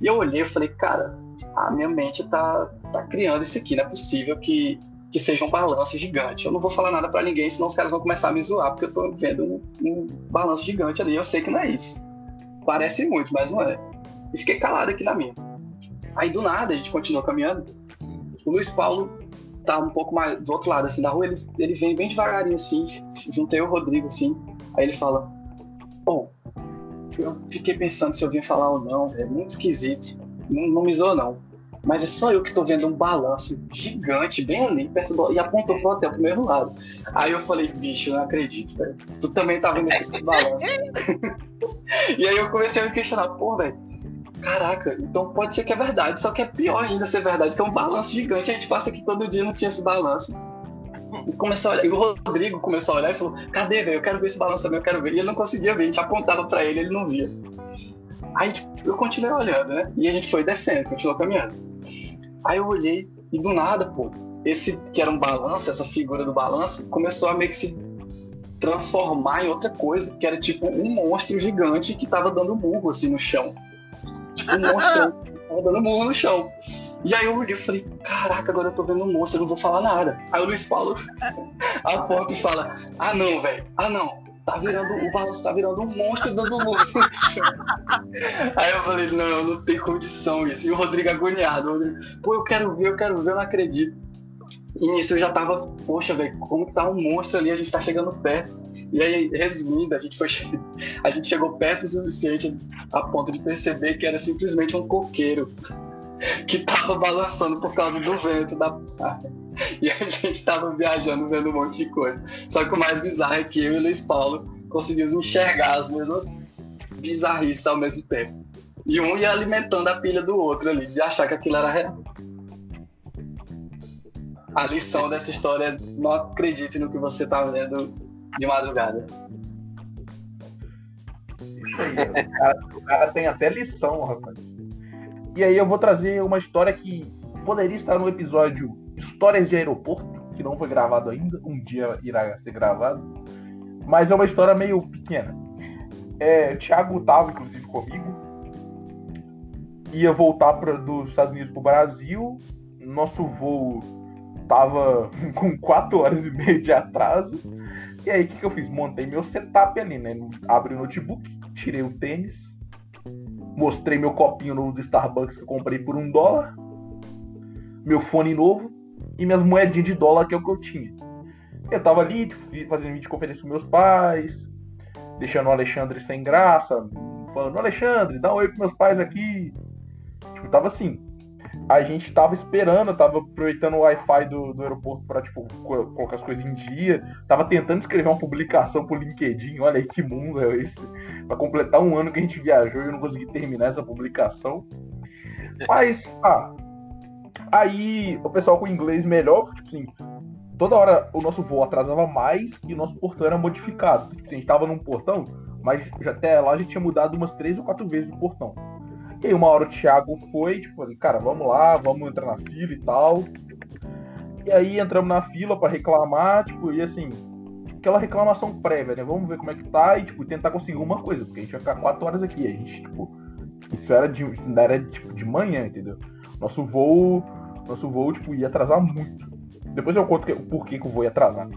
E eu olhei e falei, cara, a minha mente tá, tá criando isso aqui, não é possível que, que seja um balanço gigante. Eu não vou falar nada para ninguém, senão os caras vão começar a me zoar, porque eu tô vendo um, um balanço gigante ali. Eu sei que não é isso. Parece muito, mas não é. E fiquei calado aqui na minha. Aí do nada a gente continuou caminhando. O Luiz Paulo tá um pouco mais do outro lado assim da rua, ele, ele vem bem devagarinho assim, juntei o Rodrigo assim. Aí ele fala: Pô, eu fiquei pensando se eu vim falar ou não, é muito esquisito. Não, não me zoou, não. Mas é só eu que tô vendo um balanço gigante bem ali, perto do... e apontou pro hotel pro mesmo lado. Aí eu falei, bicho, eu não acredito, velho. Tu também tá vendo esse balanço. e aí eu comecei a me questionar, pô, velho, caraca, então pode ser que é verdade, só que é pior ainda ser verdade, que é um balanço gigante. A gente passa aqui todo dia não tinha esse balanço. E começou a olhar, e o Rodrigo começou a olhar e falou: Cadê, velho? Eu quero ver esse balanço também, eu quero ver. E ele não conseguia ver, a gente apontava pra ele, ele não via. Aí eu continuei olhando, né? E a gente foi descendo, continuou caminhando. Aí eu olhei, e do nada, pô, esse que era um balanço, essa figura do balanço, começou a meio que se transformar em outra coisa, que era tipo um monstro gigante que tava dando burro assim no chão. Tipo, um monstro dando burro no chão. E aí eu olhei e falei, caraca, agora eu tô vendo um monstro, eu não vou falar nada. Aí o Luiz Paulo aponta e fala, ah não, velho, ah não, tá virando, o balanço tá virando um monstro dando burro Aí eu falei, não, não tem condição isso. E o Rodrigo agoniado, o Rodrigo, pô, eu quero ver, eu quero ver, eu não acredito. E nisso eu já tava, poxa, velho, como tá um monstro ali, a gente tá chegando perto. E aí, resumindo, a gente foi a gente chegou perto o suficiente a ponto de perceber que era simplesmente um coqueiro que tava balançando por causa do vento da. E a gente tava viajando vendo um monte de coisa. Só que o mais bizarro é que eu e o Luiz Paulo conseguimos enxergar as mesmas bizarrices ao mesmo tempo. E um ia alimentando a pilha do outro ali, de achar que aquilo era real. A lição dessa história é não acredite no que você tá vendo de madrugada. Isso aí, o cara, o cara tem até lição, rapaz. E aí eu vou trazer uma história que poderia estar no episódio Histórias de Aeroporto, que não foi gravado ainda, um dia irá ser gravado. Mas é uma história meio pequena. É, o Thiago estava, inclusive, comigo. Ia voltar pra, dos Estados Unidos para o Brasil. Nosso voo tava com 4 horas e meia de atraso. E aí, o que, que eu fiz? Montei meu setup ali, né? Abri o notebook, tirei o tênis, mostrei meu copinho novo do Starbucks que eu comprei por um dólar, meu fone novo e minhas moedinhas de dólar que é o que eu tinha. Eu tava ali tipo, fazendo videoconferência com meus pais, deixando o Alexandre sem graça, falando, Alexandre, dá um oi pros meus pais aqui. Tipo, tava assim. A gente tava esperando, tava aproveitando o Wi-Fi do, do aeroporto pra, tipo, colocar as coisas em dia. Tava tentando escrever uma publicação pro LinkedIn, olha aí que mundo é esse. Pra completar um ano que a gente viajou e eu não consegui terminar essa publicação. Mas, ah, Aí o pessoal com inglês melhor, tipo assim, toda hora o nosso voo atrasava mais e o nosso portão era modificado. Tipo assim, a gente tava num portão, mas já até lá a gente tinha mudado umas três ou quatro vezes o portão. E aí uma hora o Thiago foi, tipo, cara, vamos lá, vamos entrar na fila e tal. E aí entramos na fila para reclamar, tipo, e assim, aquela reclamação prévia, né? Vamos ver como é que tá e, tipo, tentar conseguir uma coisa, porque a gente vai ficar quatro horas aqui. A gente, tipo, isso era de, era, tipo, de manhã, entendeu? Nosso voo nosso voo, tipo, ia atrasar muito. Depois eu conto o porquê que o voo ia atrasar.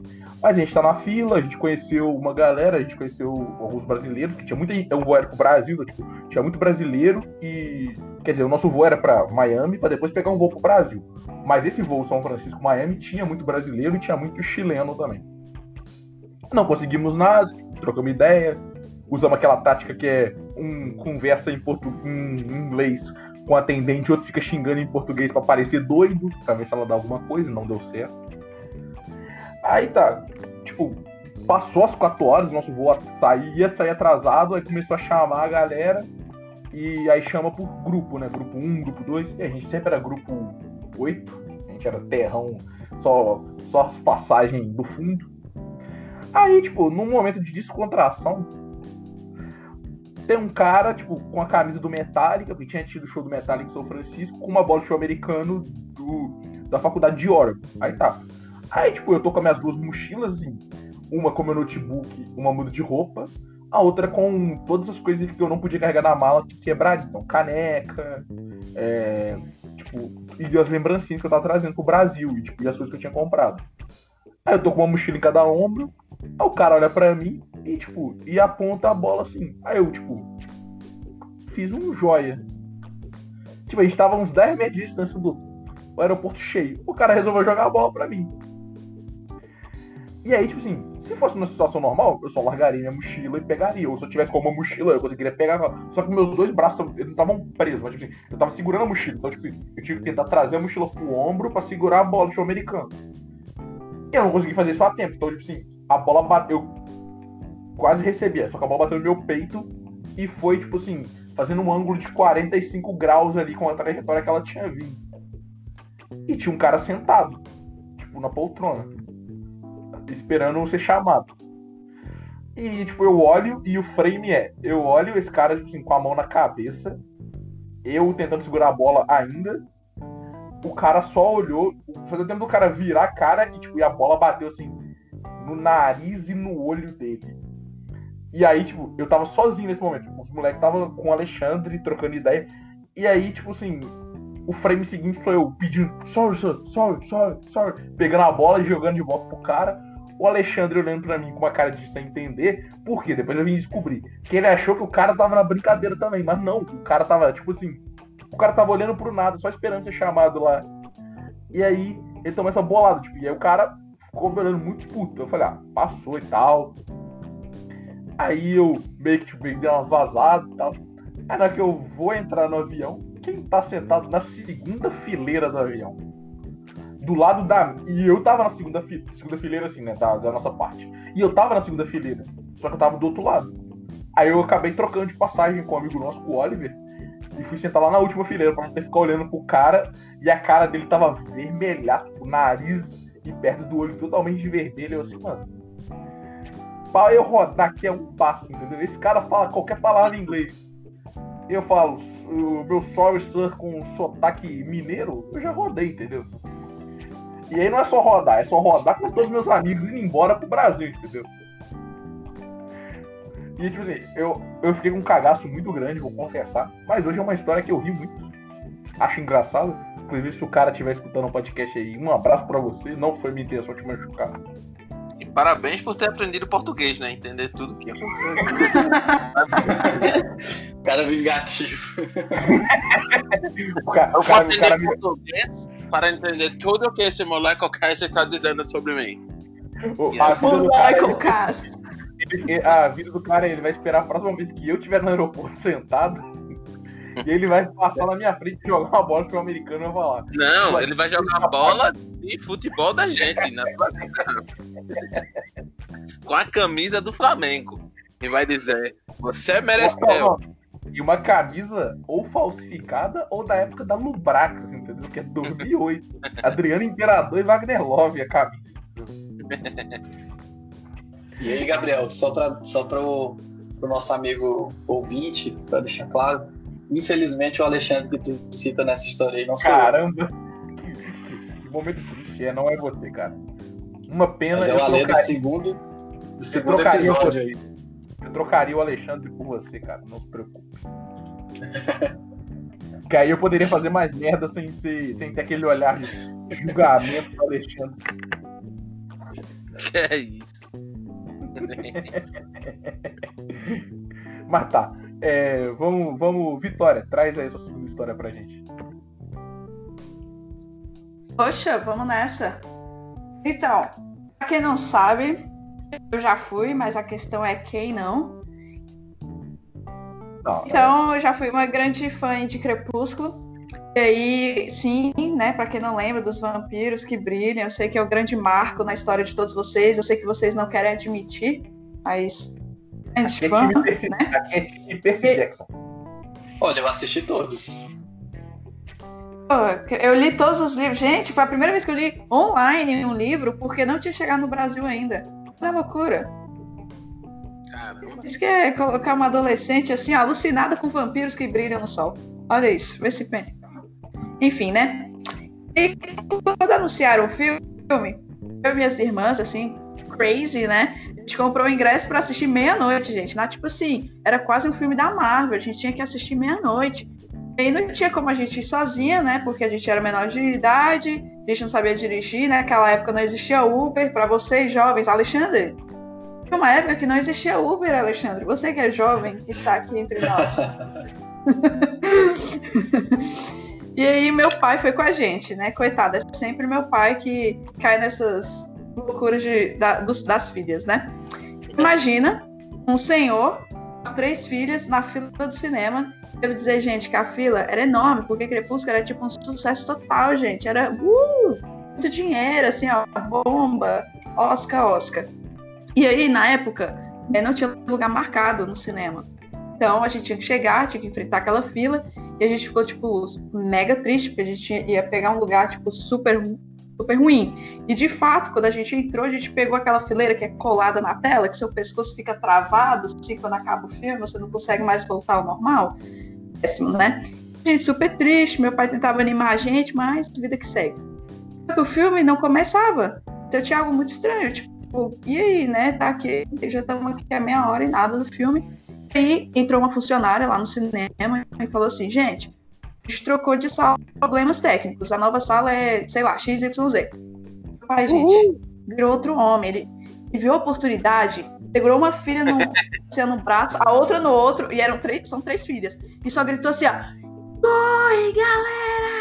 Mas a gente tá na fila, a gente conheceu uma galera, a gente conheceu alguns brasileiros, que tinha muita gente. É um voo era pro Brasil, então, tipo, tinha muito brasileiro e. Quer dizer, o nosso voo era para Miami para depois pegar um voo pro Brasil. Mas esse voo São Francisco-Miami tinha muito brasileiro e tinha muito chileno também. Não conseguimos nada, trocamos ideia, usamos aquela tática que é um conversa em, portu... em inglês com atendente, outro fica xingando em português para parecer doido, pra ver se ela dá alguma coisa, não deu certo. Aí tá, tipo, passou as 4 horas, nosso voo saía, sair atrasado, aí começou a chamar a galera. E aí chama por grupo, né? Grupo 1, grupo 2. E a gente sempre era grupo 8. A gente era terrão, só, só as passagens do fundo. Aí, tipo, num momento de descontração, tem um cara, tipo, com a camisa do Metallica, porque tinha tido o show do Metallica em São Francisco, com uma bola de show americano do, da faculdade de Oregon. Aí tá. Aí, tipo, eu tô com as minhas duas mochilas, assim, uma com meu notebook, uma muda de roupa, a outra com todas as coisas que eu não podia carregar na mala que quebraria. Então, caneca, é, tipo, e as lembrancinhas que eu tava trazendo pro Brasil, e, tipo, e as coisas que eu tinha comprado. Aí eu tô com uma mochila em cada ombro, aí o cara olha pra mim e, tipo, e aponta a bola assim. Aí eu, tipo, fiz um joia. Tipo, a gente tava uns 10 metros de distância do aeroporto cheio. O cara resolveu jogar a bola pra mim. E aí, tipo assim, se fosse numa situação normal, eu só largaria minha mochila e pegaria. Ou se eu tivesse com uma mochila, eu conseguiria pegar. Só que meus dois braços, não estavam presos. Mas, tipo assim, eu tava segurando a mochila. Então, tipo assim, eu tive que tentar trazer a mochila pro ombro pra segurar a bola do show americano. E eu não consegui fazer isso a tempo. Então, tipo assim, a bola bateu. Quase recebia. Só que a bola bateu no meu peito e foi, tipo assim, fazendo um ângulo de 45 graus ali com a trajetória que ela tinha vindo. E tinha um cara sentado, tipo, na poltrona esperando ser chamado. E, tipo, eu olho e o frame é: eu olho esse cara, tipo assim, com a mão na cabeça, eu tentando segurar a bola ainda. O cara só olhou, só deu tempo do cara virar a cara e, tipo, e a bola bateu assim no nariz e no olho dele. E aí, tipo, eu tava sozinho nesse momento. Tipo, os moleques tava com o Alexandre trocando ideia. E aí, tipo assim, o frame seguinte foi eu pedindo sorry, sorry, sorry, sorry, sorry, pegando a bola e jogando de volta pro cara o Alexandre olhando para mim com uma cara de sem entender, por quê? Depois eu vim descobrir que ele achou que o cara tava na brincadeira também, mas não, o cara tava, tipo assim, o cara tava olhando pro nada, só esperando ser chamado lá. E aí ele tomou essa bolada, tipo, e aí o cara ficou olhando muito puto. Eu falei, ah, passou e tal. Aí eu meio que tipo, dei uma vazada e tal. Aí na que eu vou entrar no avião, quem tá sentado na segunda fileira do avião? do lado da. E eu tava na segunda, fi... segunda fileira, assim, né? Da, da nossa parte. E eu tava na segunda fileira. Só que eu tava do outro lado. Aí eu acabei trocando de passagem com um amigo nosso, com o Oliver. E fui sentar lá na última fileira pra não ter ficar olhando pro cara. E a cara dele tava vermelhada, o nariz e perto do olho totalmente vermelho. Eu assim, mano. Pra eu rodar aqui é um passo, entendeu? Esse cara fala qualquer palavra em inglês. Eu falo, o meu sorry sir com sotaque mineiro, eu já rodei, entendeu? E aí não é só rodar, é só rodar com todos meus amigos indo embora pro Brasil, entendeu? E tipo assim, eu, eu fiquei com um cagaço muito grande, vou confessar. Mas hoje é uma história que eu ri muito. Acho engraçado. Inclusive, se o cara estiver escutando o um podcast aí, um abraço para você. Não foi minha intenção te machucar. Parabéns por ter aprendido português, né? Entender tudo o que aconteceu. cara vingativo. o cara, o cara, o cara me... português para entender tudo o que esse moleque Cast está dizendo sobre mim. O, a vida moleque Cast. A vida do cara, ele vai esperar a próxima vez que eu estiver no aeroporto sentado. E ele vai passar na minha frente e jogar uma bola pro americano e eu falar. Não, ele vai jogar bola de futebol da gente, né? Com a camisa do Flamengo. E vai dizer: Você mereceu. E uma camisa ou falsificada ou da época da Lubrax, entendeu? Que é 2008. Adriano Imperador e Wagner Love a camisa. E aí, Gabriel, só para só o nosso amigo ouvinte, para deixar claro, infelizmente o Alexandre que tu cita nessa história aí não sou Caramba! Que, momento triste, é, não é você, cara. Uma pena. Mas é o Ale do segundo, do segundo episódio aí trocaria o Alexandre por você, cara. Não se preocupe. que aí eu poderia fazer mais merda sem, ser, sem ter aquele olhar de julgamento do Alexandre. Que é isso? Mas tá. É, vamos, vamos, Vitória, traz aí a sua segunda história pra gente. Poxa, vamos nessa. Então, pra quem não sabe, eu já fui, mas a questão é quem não. não então, é. eu já fui uma grande fã de Crepúsculo. E aí, sim, né, para quem não lembra dos vampiros que brilham, eu sei que é o grande marco na história de todos vocês, eu sei que vocês não querem admitir, mas grandes Aqui é time Percy, né? aqui é time Percy E- Jackson. Olha, eu assisti todos. Eu li todos os livros. Gente, foi a primeira vez que eu li online um livro, porque não tinha chegado no Brasil ainda. A loucura. Caramba. Isso que é colocar uma adolescente assim, alucinada com vampiros que brilham no sol. Olha isso, vê se pena. Enfim, né? E quando anunciaram o filme, eu e minhas irmãs, assim, crazy, né? A gente comprou o ingresso pra assistir meia-noite, gente. Lá, tipo assim, era quase um filme da Marvel. A gente tinha que assistir meia-noite. E aí não tinha como a gente ir sozinha, né? Porque a gente era menor de idade, a gente não sabia dirigir, né? Naquela época não existia Uber. Pra vocês jovens, Alexandre, foi uma época que não existia Uber, Alexandre. Você que é jovem, que está aqui entre nós. e aí meu pai foi com a gente, né? Coitado, é sempre meu pai que cai nessas loucuras de, da- dos- das filhas, né? Imagina um senhor, as três filhas na fila do cinema. Eu dizer, gente, que a fila era enorme, porque Crepúsculo era tipo um sucesso total, gente. Era uh, muito dinheiro, assim, ó, bomba, Oscar, Oscar. E aí, na época, eh, não tinha lugar marcado no cinema. Então a gente tinha que chegar, tinha que enfrentar aquela fila, e a gente ficou, tipo, mega triste, porque a gente ia pegar um lugar, tipo, super, super ruim. E de fato, quando a gente entrou, a gente pegou aquela fileira que é colada na tela, que seu pescoço fica travado, assim, quando acaba o filme, você não consegue mais voltar ao normal. Péssimo, né? Gente, super triste, meu pai tentava animar a gente, mas vida que segue. O filme não começava. Então tinha algo muito estranho, tipo, e aí, né? Tá aqui, já estamos aqui há meia hora e nada do filme. E aí entrou uma funcionária lá no cinema e falou assim: a gente trocou de sala problemas técnicos. A nova sala é, sei lá, XYZ. Pai, gente, virou outro homem. Ele, ele viu a oportunidade, segurou uma filha no, assim, no braço, a outra no outro, e eram três, são três filhas. E só gritou assim: ó, corre, galera!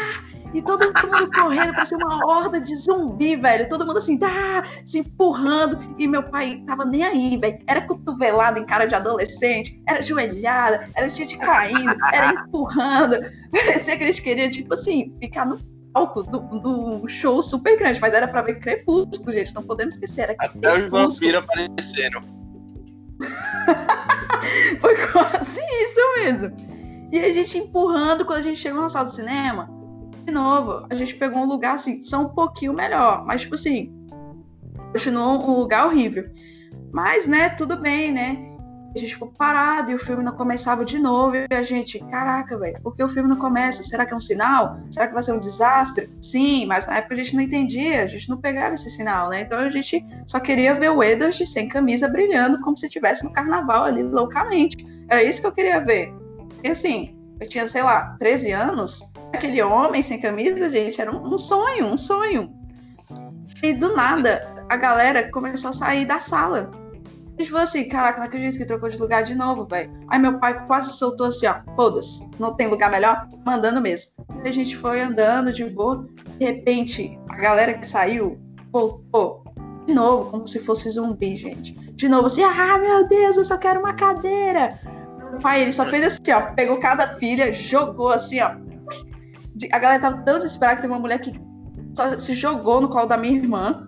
E todo mundo correndo, parecia uma horda de zumbi, velho. Todo mundo assim, tá, se empurrando. E meu pai tava nem aí, velho. Era cotovelada em cara de adolescente, era joelhada, era gente caindo, era empurrando. Parecia que eles queriam, tipo assim, ficar no palco do, do show super grande. Mas era pra ver crepúsculo, gente. Não podemos esquecer. Era Até os vampiros apareceram. Foi quase isso mesmo. E a gente empurrando quando a gente chegou na sala do cinema. De novo, a gente pegou um lugar assim, só um pouquinho melhor. Mas, tipo assim, continuou um lugar horrível. Mas, né, tudo bem, né? A gente ficou parado e o filme não começava de novo. E a gente, caraca, velho, por que o filme não começa? Será que é um sinal? Será que vai ser um desastre? Sim, mas na época a gente não entendia, a gente não pegava esse sinal, né? Então a gente só queria ver o Edward sem camisa brilhando como se estivesse no carnaval ali loucamente. Era isso que eu queria ver. E assim, eu tinha, sei lá, 13 anos, aquele homem sem camisa, gente, era um, sonho, um sonho. E do nada, a galera começou a sair da sala. A gente falou assim, caraca, não acredito que trocou de lugar de novo, velho. Aí meu pai quase soltou assim, ó, foda-se, não tem lugar melhor? Mandando mesmo. E a gente foi andando de boa, de repente, a galera que saiu voltou de novo, como se fosse zumbi, gente. De novo assim, ah, meu Deus, eu só quero uma cadeira. Meu pai, ele só fez assim, ó, pegou cada filha, jogou assim, ó. A galera tava tão desesperada que teve uma mulher que só se jogou no colo da minha irmã.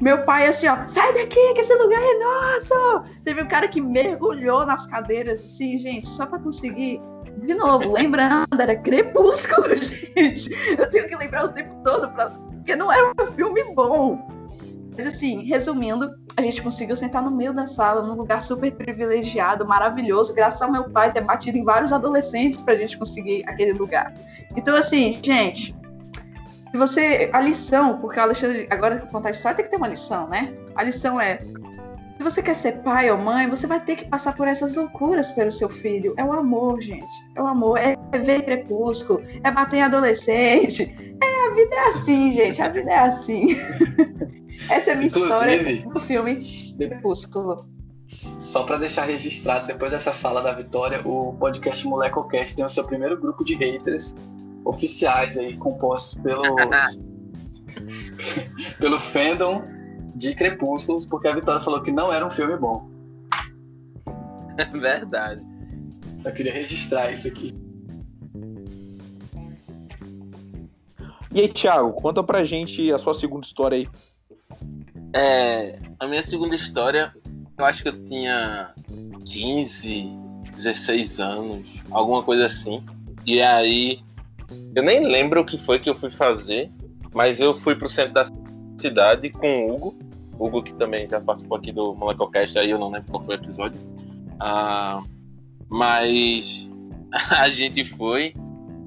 Meu pai, assim, ó, sai daqui, que esse lugar é nosso! Teve um cara que mergulhou nas cadeiras, assim, gente, só pra conseguir. De novo, lembrando, era crepúsculo, gente. Eu tenho que lembrar o tempo todo, pra... porque não era um filme bom. Mas, assim, resumindo, a gente conseguiu sentar no meio da sala, num lugar super privilegiado, maravilhoso, graças ao meu pai ter batido em vários adolescentes pra gente conseguir aquele lugar. Então, assim, gente, se você. A lição, porque o Alexandre, agora que contar a história, tem que ter uma lição, né? A lição é. Se você quer ser pai ou mãe, você vai ter que passar por essas loucuras pelo seu filho. É o amor, gente. É o amor. É ver crepúsculo. É bater em adolescente. É, a vida é assim, gente. A vida é assim. Essa é a minha história Inclusive, do filme Crepúsculo. só pra deixar registrado, depois dessa fala da Vitória, o podcast MolecoCast tem o seu primeiro grupo de haters oficiais aí, compostos pelos... pelo fandom de Crepúsculos, porque a Vitória falou que não era um filme bom. É verdade. Só queria registrar isso aqui. E aí, Thiago, conta pra gente a sua segunda história aí. É, a minha segunda história, eu acho que eu tinha 15, 16 anos, alguma coisa assim. E aí, eu nem lembro o que foi que eu fui fazer, mas eu fui pro centro da cidade com o Hugo. Hugo, que também já participou aqui do Molecocast, aí eu não lembro qual foi o episódio. Ah, mas a gente foi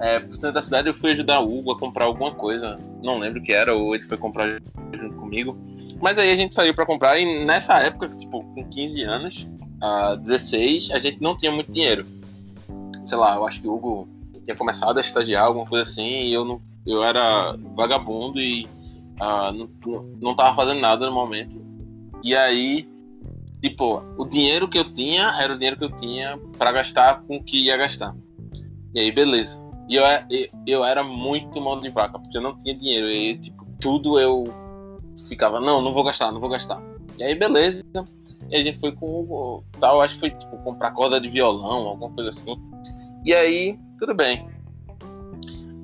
é, pro centro da cidade, eu fui ajudar o Hugo a comprar alguma coisa, não lembro o que era, ou ele foi comprar junto comigo. Mas aí a gente saiu para comprar e nessa época, tipo, com 15 anos, uh, 16, a gente não tinha muito dinheiro. Sei lá, eu acho que o Hugo tinha começado a estagiar, alguma coisa assim, e eu não, eu era vagabundo e uh, não, não tava fazendo nada no momento. E aí, tipo, o dinheiro que eu tinha era o dinheiro que eu tinha para gastar com o que ia gastar. E aí, beleza. E eu, eu, eu era muito mão de vaca, porque eu não tinha dinheiro. E, tipo, tudo eu ficava, não, não vou gastar, não vou gastar. E aí, beleza. E a gente foi com tal, acho que foi tipo comprar corda de violão, alguma coisa assim. E aí, tudo bem.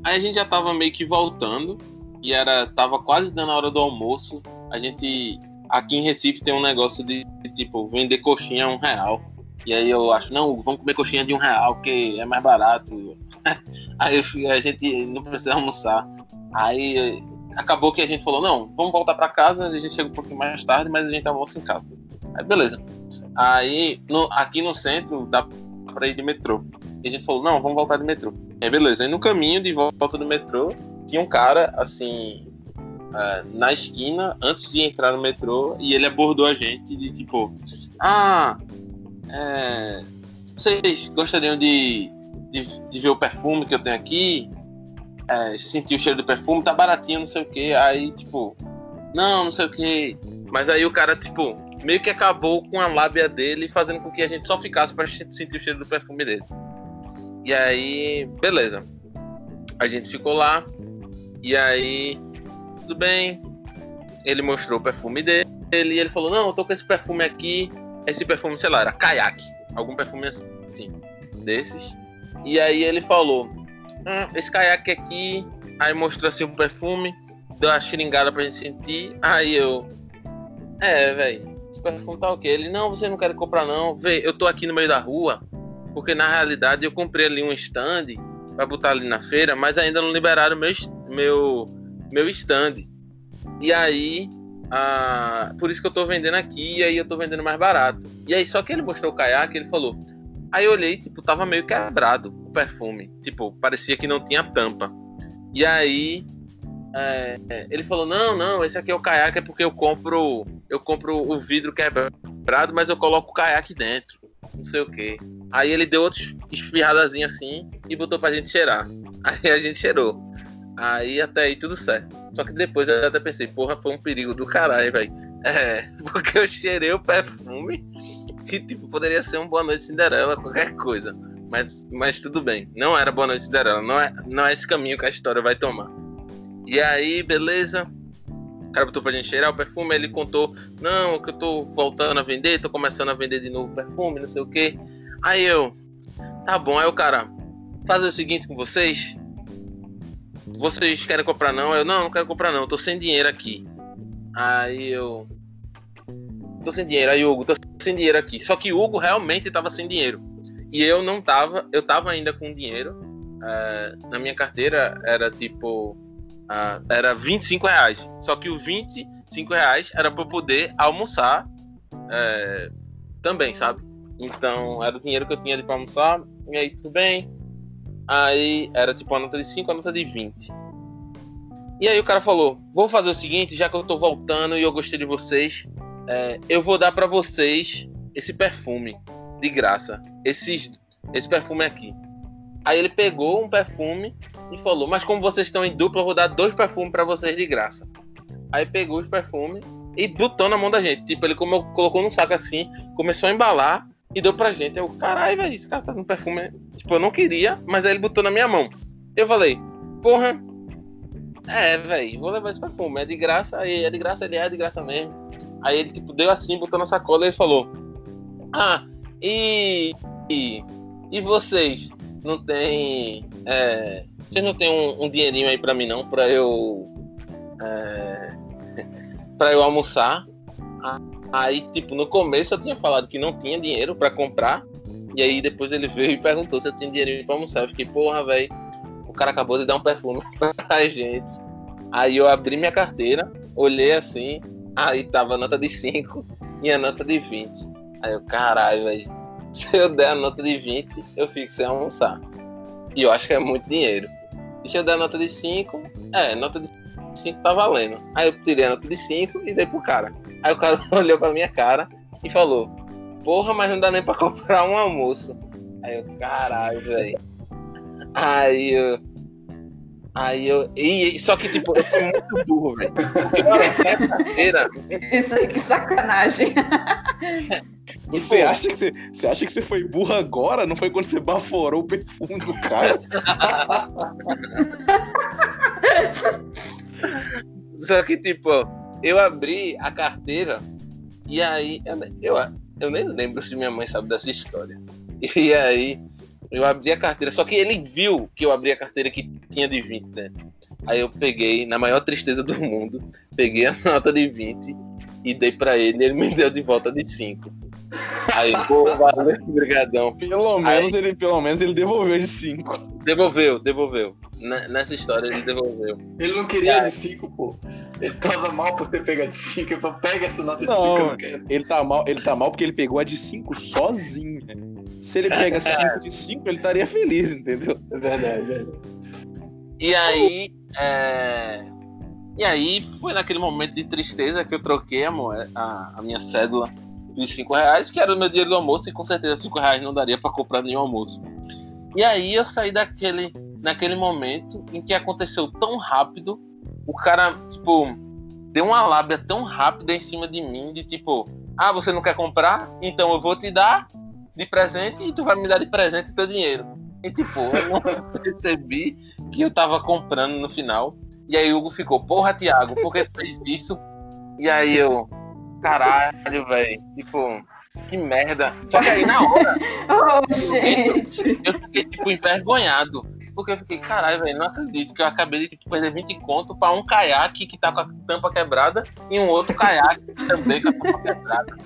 Aí a gente já tava meio que voltando e era tava quase dando a hora do almoço. A gente aqui em Recife tem um negócio de, tipo vender coxinha a um real. E aí eu acho, não, vamos comer coxinha de um real, porque é mais barato. aí eu, a gente não precisa almoçar. Aí acabou que a gente falou, não, vamos voltar para casa, a gente chega um pouquinho mais tarde, mas a gente almoça em casa. Aí beleza. Aí no, aqui no centro dá para ir de metrô. E a gente falou, não, vamos voltar de metrô. Aí beleza. Aí no caminho de volta do metrô, tinha um cara assim. Uh, na esquina, antes de entrar no metrô, e ele abordou a gente de tipo, ah, é, vocês gostariam de, de, de ver o perfume que eu tenho aqui? É, sentir o cheiro do perfume, tá baratinho, não sei o que. Aí, tipo, não, não sei o que. Mas aí o cara, tipo, meio que acabou com a lábia dele, fazendo com que a gente só ficasse pra sentir o cheiro do perfume dele. E aí, beleza. A gente ficou lá. E aí, tudo bem. Ele mostrou o perfume dele. E ele falou: Não, eu tô com esse perfume aqui. Esse perfume, sei lá, era caiaque. Algum perfume assim, desses. E aí ele falou: hum, esse caiaque aqui, aí mostrou assim o perfume, deu uma xeringada pra gente sentir, aí eu, é, velho, esse perfume tá ok. Ele, não, você não quer comprar não, vê, eu tô aqui no meio da rua, porque na realidade eu comprei ali um stand pra botar ali na feira, mas ainda não liberaram meu, meu, meu stand. E aí, ah, por isso que eu tô vendendo aqui, e aí eu tô vendendo mais barato. E aí, só que ele mostrou o caiaque, ele falou, Aí eu olhei, tipo, tava meio quebrado o perfume. Tipo, parecia que não tinha tampa. E aí é, ele falou: Não, não, esse aqui é o caiaque, é porque eu compro. Eu compro o vidro quebrado, mas eu coloco o caiaque dentro. Não sei o que. Aí ele deu outros espirradazinho assim e botou pra gente cheirar. Aí a gente cheirou. Aí até aí tudo certo. Só que depois eu até pensei, porra, foi um perigo do caralho, velho. É, porque eu cheirei o perfume que tipo, poderia ser um Boa Noite Cinderela, qualquer coisa. Mas, mas tudo bem. Não era Boa Noite Cinderela. Não é, não é esse caminho que a história vai tomar. E aí, beleza. O cara botou pra gente cheirar o perfume. Ele contou: Não, que eu tô voltando a vender, tô começando a vender de novo perfume, não sei o que. Aí eu, tá bom. Aí o cara, fazer o seguinte com vocês. Vocês querem comprar não? Eu, não, não quero comprar não, tô sem dinheiro aqui. Aí eu, tô sem dinheiro. Aí Hugo, tô sem dinheiro aqui. Só que Hugo realmente tava sem dinheiro. E eu não tava, eu tava ainda com dinheiro. Uh, na minha carteira era tipo. Uh, era 25 reais. Só que os 25 reais era para poder almoçar uh, também, sabe? Então era o dinheiro que eu tinha pra almoçar. E aí tudo bem. Aí era tipo a nota de 5, a nota de 20. E aí o cara falou: Vou fazer o seguinte, já que eu tô voltando e eu gostei de vocês, é, eu vou dar para vocês esse perfume de graça. Esses, esse perfume aqui. Aí ele pegou um perfume e falou: Mas como vocês estão em dupla, eu vou dar dois perfumes para vocês de graça. Aí pegou os perfumes e botou na mão da gente. Tipo, ele como, colocou num saco assim, começou a embalar e deu pra gente. Eu, caralho, velho, esse cara tá com perfume. Tipo, eu não queria, mas aí ele botou na minha mão. Eu falei: Porra, é, velho, vou levar esse perfume. É de graça, aí é de graça, ele é de graça mesmo. Aí ele tipo, deu assim, botou na sacola e falou: Ah, e, e, e vocês não tem. É, Vocês não tem um, um dinheirinho aí pra mim não, pra eu. É, pra eu almoçar. Aí, tipo, no começo eu tinha falado que não tinha dinheiro pra comprar. E aí depois ele veio e perguntou se eu tinha dinheiro pra almoçar. Eu fiquei, porra, velho, o cara acabou de dar um perfume pra gente. Aí eu abri minha carteira, olhei assim, aí tava a nota de 5 e a nota de 20. Aí eu, caralho, velho, se eu der a nota de 20, eu fico sem almoçar. E eu acho que é muito dinheiro. E se eu der a nota de 5, é, nota de 5 tá valendo. Aí eu tirei a nota de 5 e dei pro cara. Aí o cara olhou pra minha cara e falou: Porra, mas não dá nem pra comprar um almoço. Aí eu, caralho, velho. Aí eu. Aí eu. E, só que, tipo, eu fui muito burro, velho. Porque na carteira. Isso aí, que sacanagem. Você, tipo, acha que você, você acha que você foi burro agora? Não foi quando você baforou o perfume do cara? Só que, tipo, eu abri a carteira e aí. Eu, eu nem lembro se minha mãe sabe dessa história. E aí eu abri a carteira, só que ele viu que eu abri a carteira que tinha de 20 dentro. Aí eu peguei, na maior tristeza do mundo, peguei a nota de 20 e dei para ele, ele me deu de volta de 5. Aí, pô, valeu, brigadão. Pelo menos, Aí, ele, pelo menos ele devolveu de 5. Devolveu, devolveu. Nessa história ele devolveu. Ele não queria de 5, pô. Ele tava mal por ter pegado de 5. Ele falou, pega essa nota de 5, eu não quero. Ele tá, mal, ele tá mal porque ele pegou a de 5 sozinho. Né? Se ele pega 5 de 5, ele estaria feliz, entendeu? É verdade, é verdade. E aí, é... E aí foi naquele momento de tristeza que eu troquei a, a, a minha cédula de 5 reais, que era o meu dinheiro do almoço, e com certeza 5 reais não daria para comprar nenhum almoço. E aí eu saí daquele, naquele momento em que aconteceu tão rápido, o cara, tipo, deu uma lábia tão rápida em cima de mim, de tipo, ah, você não quer comprar? Então eu vou te dar de presente e tu vai me dar de presente teu dinheiro. E tipo, eu percebi que eu tava comprando no final. E aí o Hugo ficou, porra, Thiago, por que tu fez isso? E aí eu, caralho, velho. Tipo, que merda. Só que aí na hora. oh, gente. Eu fiquei, tipo, envergonhado. Porque eu fiquei, caralho, velho, não acredito que eu acabei de tipo, perder 20 conto pra um caiaque que tá com a tampa quebrada e um outro caiaque também com a tampa quebrada.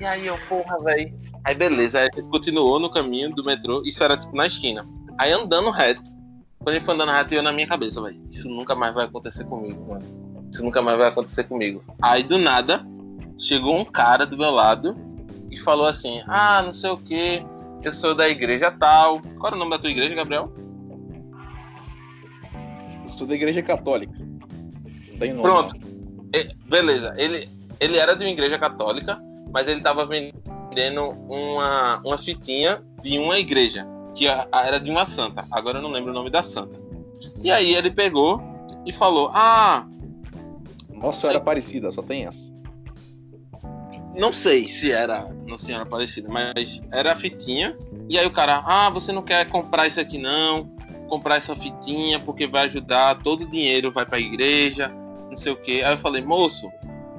E aí eu, porra, velho. Aí beleza, aí continuou no caminho do metrô, isso era tipo na esquina. Aí andando reto. Quando gente foi andando reto, eu na minha cabeça, velho. Isso nunca mais vai acontecer comigo, mano. Isso nunca mais vai acontecer comigo. Aí do nada, chegou um cara do meu lado e falou assim: Ah, não sei o que, eu sou da igreja tal. Qual era o nome da tua igreja, Gabriel? Eu sou da igreja católica. Não tem nome. Pronto. Beleza. Ele, ele era de uma igreja católica, mas ele tava vendendo uma, uma fitinha de uma igreja, que era de uma santa. Agora eu não lembro o nome da santa. E aí ele pegou e falou: Ah. Nossa, era parecida, só tem essa não sei se era Nossa Senhora Aparecida, mas era a fitinha. E aí o cara, ah, você não quer comprar isso aqui não? Comprar essa fitinha porque vai ajudar, todo o dinheiro vai para a igreja, não sei o quê. Aí eu falei, moço,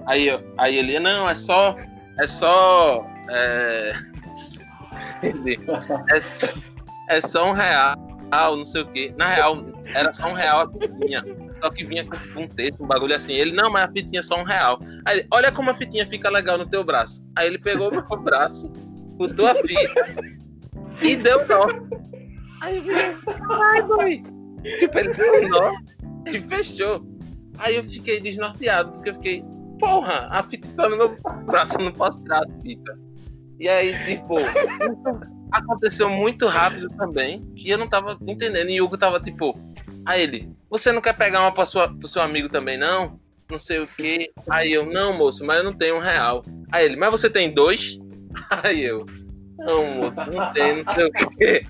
aí, aí ele, não, é só, é só, é, é, é só um real, não sei o quê. Na real, era só um real a fitinha. Só que vinha com um texto, um bagulho assim. Ele, não, mas a fitinha é só um real. Aí, olha como a fitinha fica legal no teu braço. Aí ele pegou meu braço, botou a fita e deu nó. Aí eu fiquei, ai, boy. Tipo, ele deu nó e fechou. Aí eu fiquei desnorteado, porque eu fiquei, porra, a fita tá no meu braço, não posso tirar a fita. E aí, tipo, aconteceu muito rápido também, que eu não tava entendendo. E o Hugo tava tipo, Aí ele, você não quer pegar uma pra sua, pro seu amigo também, não? Não sei o que. Aí eu, não, moço, mas eu não tenho um real. Aí ele, mas você tem dois? Aí eu, não, moço, não tenho, não sei o que.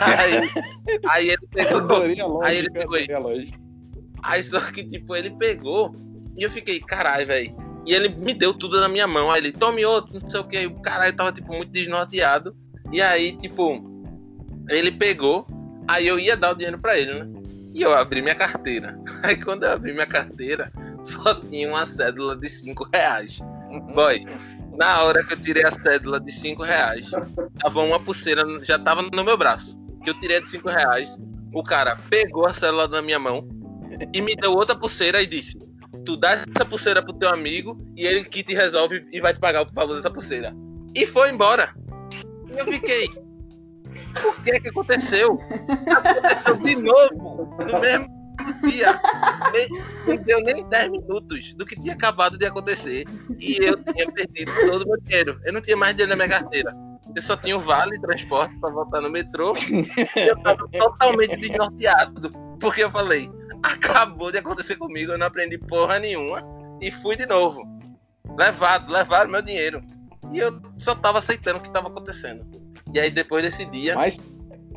Aí, aí ele pegou. Aí ele pegou. Aí só que, tipo, ele pegou e eu fiquei, caralho, velho. E ele me deu tudo na minha mão. Aí ele, tome outro, não sei o que. O caralho tava, tipo, muito desnorteado. E aí, tipo, ele pegou Aí eu ia dar o dinheiro para ele, né? E eu abri minha carteira. Aí quando eu abri minha carteira, só tinha uma cédula de 5 reais. Boy, na hora que eu tirei a cédula de 5 reais, tava uma pulseira, já tava no meu braço. Que eu tirei de 5 reais, o cara pegou a célula da minha mão e me deu outra pulseira e disse: Tu dá essa pulseira pro teu amigo e ele que te resolve e vai te pagar o valor dessa pulseira. E foi embora. Eu fiquei. Por que que aconteceu? Aconteceu de novo, no mesmo dia. Não deu nem 10 minutos do que tinha acabado de acontecer. E eu tinha perdido todo o meu dinheiro. Eu não tinha mais dinheiro na minha carteira. Eu só tinha o vale transporte para voltar no metrô. E eu tava totalmente desnorteado. Porque eu falei, acabou de acontecer comigo, eu não aprendi porra nenhuma. E fui de novo. Levado, levaram meu dinheiro. E eu só tava aceitando o que tava acontecendo. E aí depois desse dia. Mas,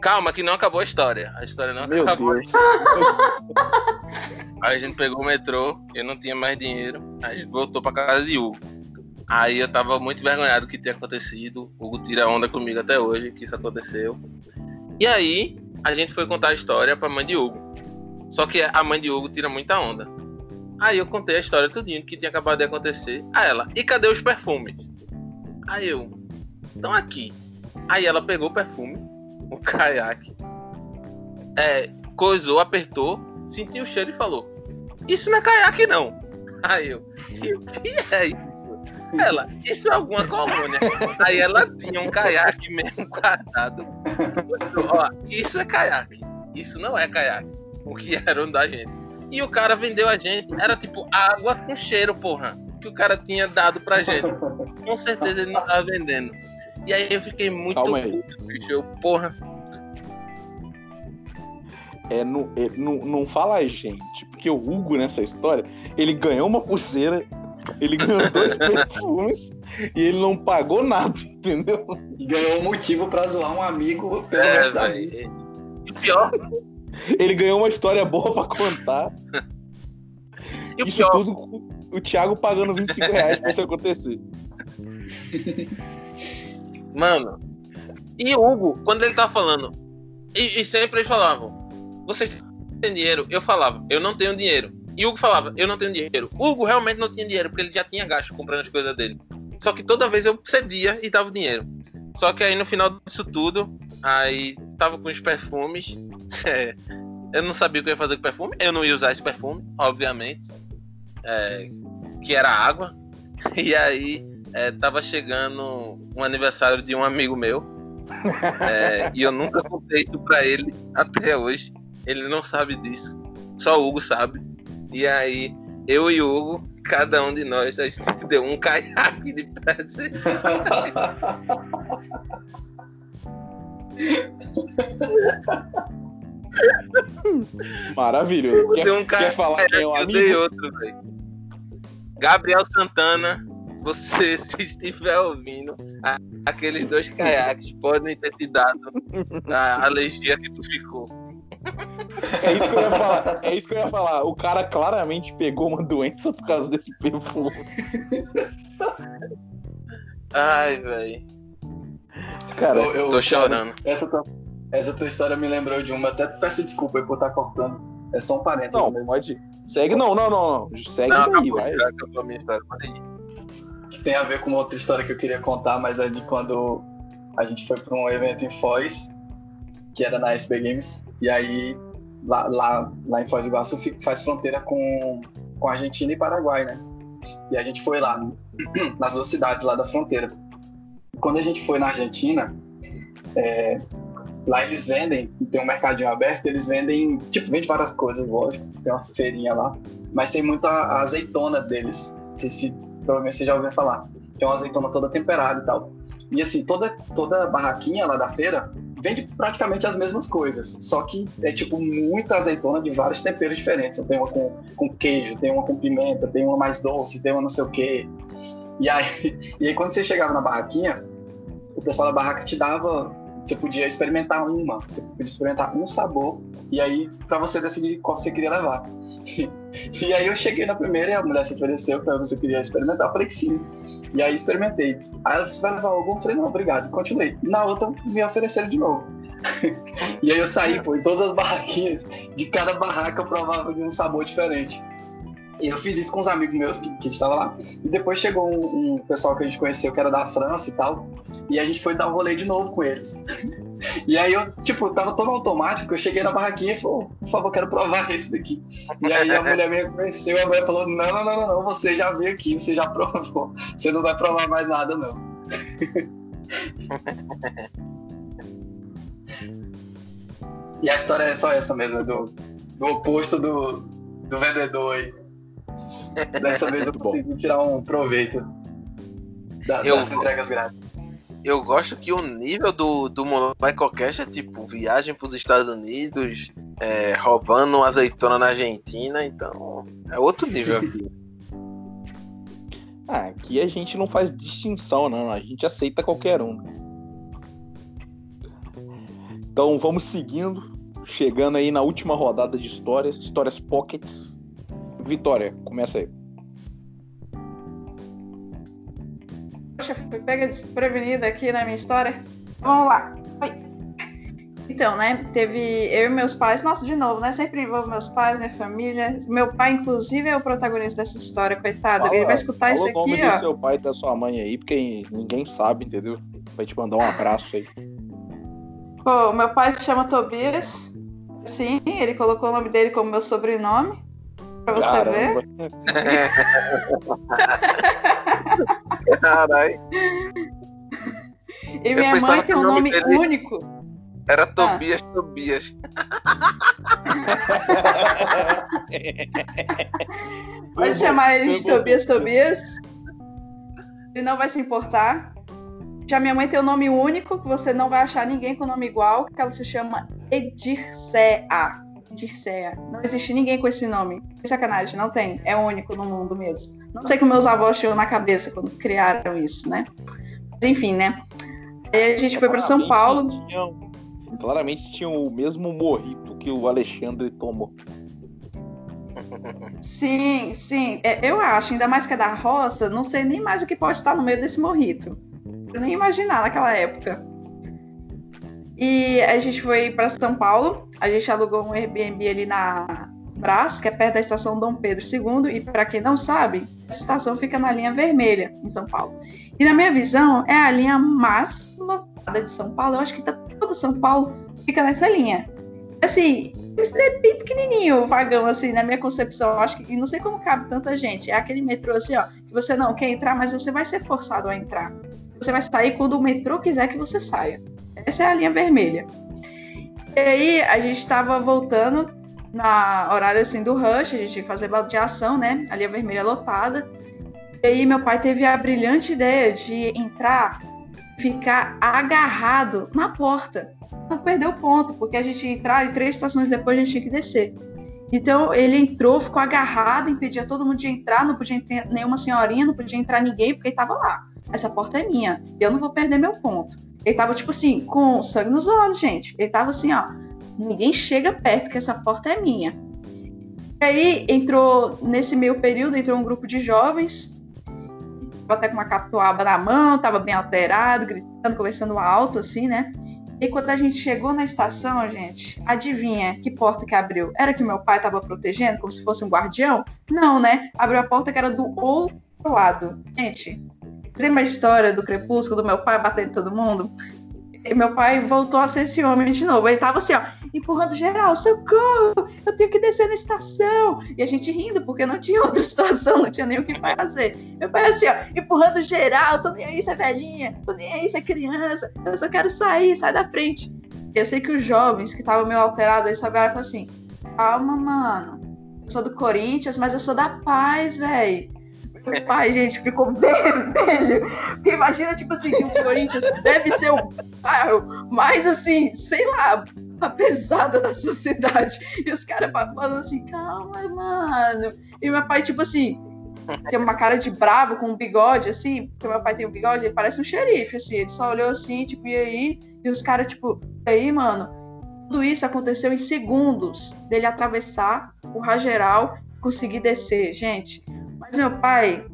Calma, que não acabou a história. A história não meu acabou. Deus. Aí a gente pegou o metrô, eu não tinha mais dinheiro, aí a gente voltou pra casa de Hugo. Aí eu tava muito envergonhado do que tinha acontecido. O Hugo tira onda comigo até hoje que isso aconteceu. E aí a gente foi contar a história pra mãe de Hugo. Só que a mãe de Hugo tira muita onda. Aí eu contei a história tudinho que tinha acabado de acontecer. A ela, e cadê os perfumes? Aí eu, estão aqui. Aí ela pegou o perfume, o caiaque, é, coisou, apertou, sentiu o cheiro e falou: Isso não é caiaque, não. Aí eu, que é isso? Ela, isso é alguma colônia. Aí ela tinha um caiaque mesmo guardado. Mostrou, Ó, isso é caiaque. Isso não é caiaque. O que era um da gente. E o cara vendeu a gente. Era tipo água com cheiro, porra. Que o cara tinha dado pra gente. Com certeza ele não tava vendendo. E aí eu fiquei muito Calma aí. puto, bicho. Eu, porra. É, não, é, não, não fala a gente, porque o Hugo nessa história, ele ganhou uma pulseira, ele ganhou dois perfumes e ele não pagou nada, entendeu? Ganhou um motivo pra zoar um amigo pelo É, resto da vida. E pior, Ele ganhou uma história boa pra contar. e Isso pior, tudo com o Thiago pagando 25 reais pra isso acontecer. Mano, e o Hugo, quando ele tava falando, e, e sempre eles falavam, vocês têm dinheiro? Eu falava, eu não tenho dinheiro. E Hugo falava, eu não tenho dinheiro. O Hugo realmente não tinha dinheiro, porque ele já tinha gasto comprando as coisas dele. Só que toda vez eu cedia e dava o dinheiro. Só que aí no final disso tudo, aí tava com os perfumes. é, eu não sabia o que eu ia fazer com perfume. Eu não ia usar esse perfume, obviamente. é, que era água. E aí é, tava chegando um aniversário de um amigo meu. é, e eu nunca contei isso pra ele até hoje. Ele não sabe disso. Só o Hugo sabe. E aí, eu e o Hugo, cada um de nós, a gente deu um caiaque de presente. Maravilhoso. Quer, um quer falar quem é o Eu dei amigo? outro, velho. Gabriel Santana, você se estiver ouvindo, aqueles dois caiaques podem ter te dado a alergia que tu ficou. É isso que eu ia falar. É isso que eu ia falar. O cara claramente pegou uma doença por causa desse perfume. Ai, velho. Cara, Eu- eu- Tô chorando. Essa tua, essa tua história me lembrou de uma. Até peço desculpa aí por estar cortando. É só um parênteses não, mesmo. pode. Segue, não, não, não, não. Segue Não, daí, acabou, vai. já acabou a minha história. Pode ir. Que tem a ver com outra história que eu queria contar, mas é de quando a gente foi para um evento em Foz, que era na SB Games. E aí, lá, lá, lá em Foz do Iguaçu, faz fronteira com, com Argentina e Paraguai, né? E a gente foi lá, nas duas cidades lá da fronteira. Quando a gente foi na Argentina, é, lá eles vendem, tem um mercadinho aberto, eles vendem, tipo, vende várias coisas, lógico, tem uma feirinha lá, mas tem muita azeitona deles. Não sei se provavelmente você já ouviu falar. Que é uma azeitona toda temperada e tal. E assim, toda, toda barraquinha lá da feira vende praticamente as mesmas coisas. Só que é tipo muita azeitona de vários temperos diferentes. Tem uma com, com queijo, tem uma com pimenta, tem uma mais doce, tem uma não sei o quê. E aí, e aí quando você chegava na barraquinha, o pessoal da barraca te dava. Você podia experimentar uma, você podia experimentar um sabor, e aí pra você decidir qual você queria levar. E aí eu cheguei na primeira e a mulher se ofereceu para você queria experimentar. Eu falei que sim. E aí experimentei. Aí ela disse, vai levar algum? Eu falei, não, obrigado. Continuei. Na outra me ofereceram de novo. e aí eu saí, pô, em todas as barraquinhas, de cada barraca eu provava de um sabor diferente. E eu fiz isso com os amigos meus que, que estavam lá. E depois chegou um, um pessoal que a gente conheceu que era da França e tal. E a gente foi dar um rolê de novo com eles. E aí eu, tipo, tava tão automático, eu cheguei na barraquinha e falei, por favor, quero provar esse daqui. E aí a mulher me reconheceu, a mulher falou, não, não, não, não, não, você já veio aqui, você já provou. Você não vai provar mais nada, não. e a história é só essa mesmo, é do, do oposto do, do vendedor aí. Dessa vez eu consegui tirar um proveito da- Eu das vou- entregas grátis. Eu gosto que o nível do, do Molecocast é tipo viagem pros Estados Unidos, é, roubando azeitona na Argentina, então é outro nível. Ah, aqui a gente não faz distinção, não. A gente aceita qualquer um. Então vamos seguindo, chegando aí na última rodada de histórias, histórias pockets. Vitória, começa aí. Poxa, fui pega desprevenida aqui na minha história. Vamos lá. Oi. Então, né, teve eu e meus pais, nossa, de novo, né, sempre envolvo meus pais, minha família. Meu pai, inclusive, é o protagonista dessa história, coitado. Ele vai escutar isso fala o nome aqui, do ó. seu pai e da sua mãe aí, porque ninguém sabe, entendeu? Vai te mandar um abraço aí. Pô, meu pai se chama Tobias. Sim, ele colocou o nome dele como meu sobrenome. Pra você ver. Caralho, E minha mãe tem um nome único. era Tobias, Tobias. Pode chamar ele de. Tobias Tobias. Ele não vai se importar. Já minha mãe tem um nome único, que você não vai achar ninguém com nome igual, que ela se chama Edircea. Edircea. Não existe ninguém com esse nome. Que sacanagem, não tem. É único no mundo mesmo. Não sei o que meus avós tinham na cabeça quando criaram isso, né? Mas enfim, né? Aí a gente foi para São Paulo. Claramente tinham- claramente tinham o mesmo morrito que o Alexandre tomou. Sim, sim. É, Eu acho, ainda mais que é da roça, não sei nem mais o que pode estar no meio desse morrito. Eu nem imaginar naquela época. E a gente foi para São Paulo, a gente alugou um Airbnb ali na Brás, que é perto da estação Dom Pedro II, e para quem não sabe, essa estação fica na linha vermelha em São Paulo. E na minha visão, é a linha mais lotada de São Paulo. Eu acho que tá toda São Paulo fica nessa linha. Assim, é bem pequenininho o vagão, assim, na minha concepção. Eu acho que, e não sei como cabe tanta gente. É aquele metrô, assim, ó, que você não quer entrar, mas você vai ser forçado a entrar. Você vai sair quando o metrô quiser que você saia. Essa é a linha vermelha. E aí, a gente estava voltando na horário, assim, do rush, a gente tinha que fazer baldeação, né? A linha vermelha lotada. E aí, meu pai teve a brilhante ideia de entrar ficar agarrado na porta não perdeu ponto, porque a gente ia entrar e três estações depois a gente tinha que descer. Então ele entrou, ficou agarrado, impedia todo mundo de entrar, não podia entrar nenhuma senhorinha, não podia entrar ninguém, porque ele tava lá. Essa porta é minha, eu não vou perder meu ponto. Ele tava, tipo assim, com sangue nos olhos, gente. Ele tava assim, ó, ninguém chega perto, que essa porta é minha. E aí entrou, nesse meio período, entrou um grupo de jovens, até com uma catuaba na mão, tava bem alterado, gritando, conversando alto, assim, né? E quando a gente chegou na estação, gente, adivinha que porta que abriu? Era que meu pai estava protegendo, como se fosse um guardião? Não, né? Abriu a porta que era do outro lado. Gente, tem uma história do crepúsculo, do meu pai batendo todo mundo. E meu pai voltou a ser esse homem de novo. Ele tava assim, ó, empurrando geral, socorro! Eu tenho que descer na estação! E a gente rindo, porque não tinha outra situação, não tinha nem o que fazer. Meu pai assim, ó, empurrando geral, tô nem aí se é velhinha, tô nem aí se é criança, eu só quero sair, sai da frente. Eu sei que os jovens que estavam meio alterados, eles só falaram assim, calma, mano, eu sou do Corinthians, mas eu sou da paz, velho. Pai, gente, ficou vermelho. Imagina, tipo assim, que o Corinthians deve ser o bairro mais, assim, sei lá, a pesada da sociedade. E os caras falando assim, calma, mano. E meu pai, tipo assim, tem uma cara de bravo com um bigode, assim, porque meu pai tem um bigode, ele parece um xerife, assim. Ele só olhou assim, tipo, e aí? E os caras, tipo, e aí, mano? Tudo isso aconteceu em segundos dele atravessar o Rageral, conseguir descer, gente. Mas meu pai,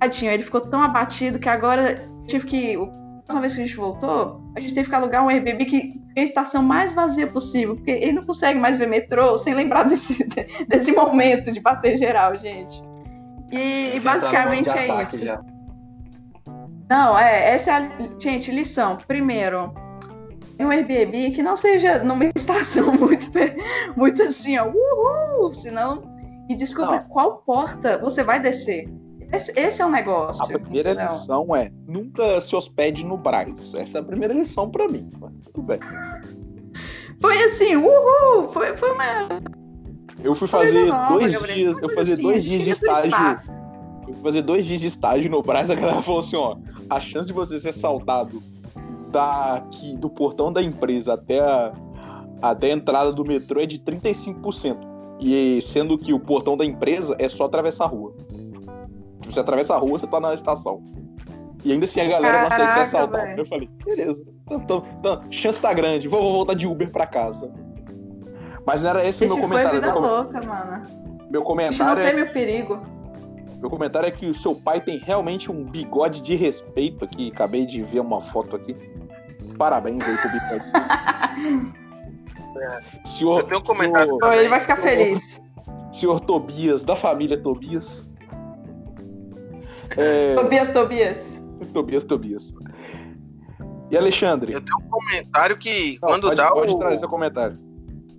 tadinho, ele ficou tão abatido que agora tive que. A próxima vez que a gente voltou, a gente teve que alugar um Airbnb que tem a estação mais vazia possível, porque ele não consegue mais ver metrô sem lembrar desse, desse momento de bater geral, gente. E, e tá basicamente de é isso. já. Não, é, essa é a. Gente, lição. Primeiro, um Airbnb que não seja numa estação muito, muito assim, ó, uhul, senão e descobrir Não. qual porta você vai descer. Esse, esse é o negócio. A primeira entendeu? lição é nunca se hospede no Braz. Essa é a primeira lição pra mim. Mas tudo bem. Foi assim, uhul! Foi, foi uma Eu fui fazer nova, dois Gabriel. dias, eu fazer assim, dois dias de estágio. Eu fui fazer dois dias de estágio no Braz, a galera falou assim, ó, a chance de você ser assaltado daqui do portão da empresa até a, até a entrada do metrô é de 35%. E sendo que o portão da empresa é só atravessar a rua. Você atravessa a rua, você tá na estação. E ainda assim a galera não aceita ser Caraca, assaltada. velho. Eu falei, beleza. Então, então, então, chance tá grande, vou, vou voltar de Uber pra casa. Mas não era esse o Esse meu foi comentário. vida Meu, louca, mano. meu não comentário é teme o perigo. meu comentário é que o seu pai tem realmente um bigode de respeito aqui. Acabei de ver uma foto aqui. Parabéns aí pro bigode. Senhor, Eu tenho um comentário senhor, ele vai ficar feliz. senhor Tobias, da família Tobias. É, Tobias, Tobias. Tobias, Tobias. E Alexandre? Eu tenho um comentário que Não, quando pode, dá pode o, trazer seu comentário.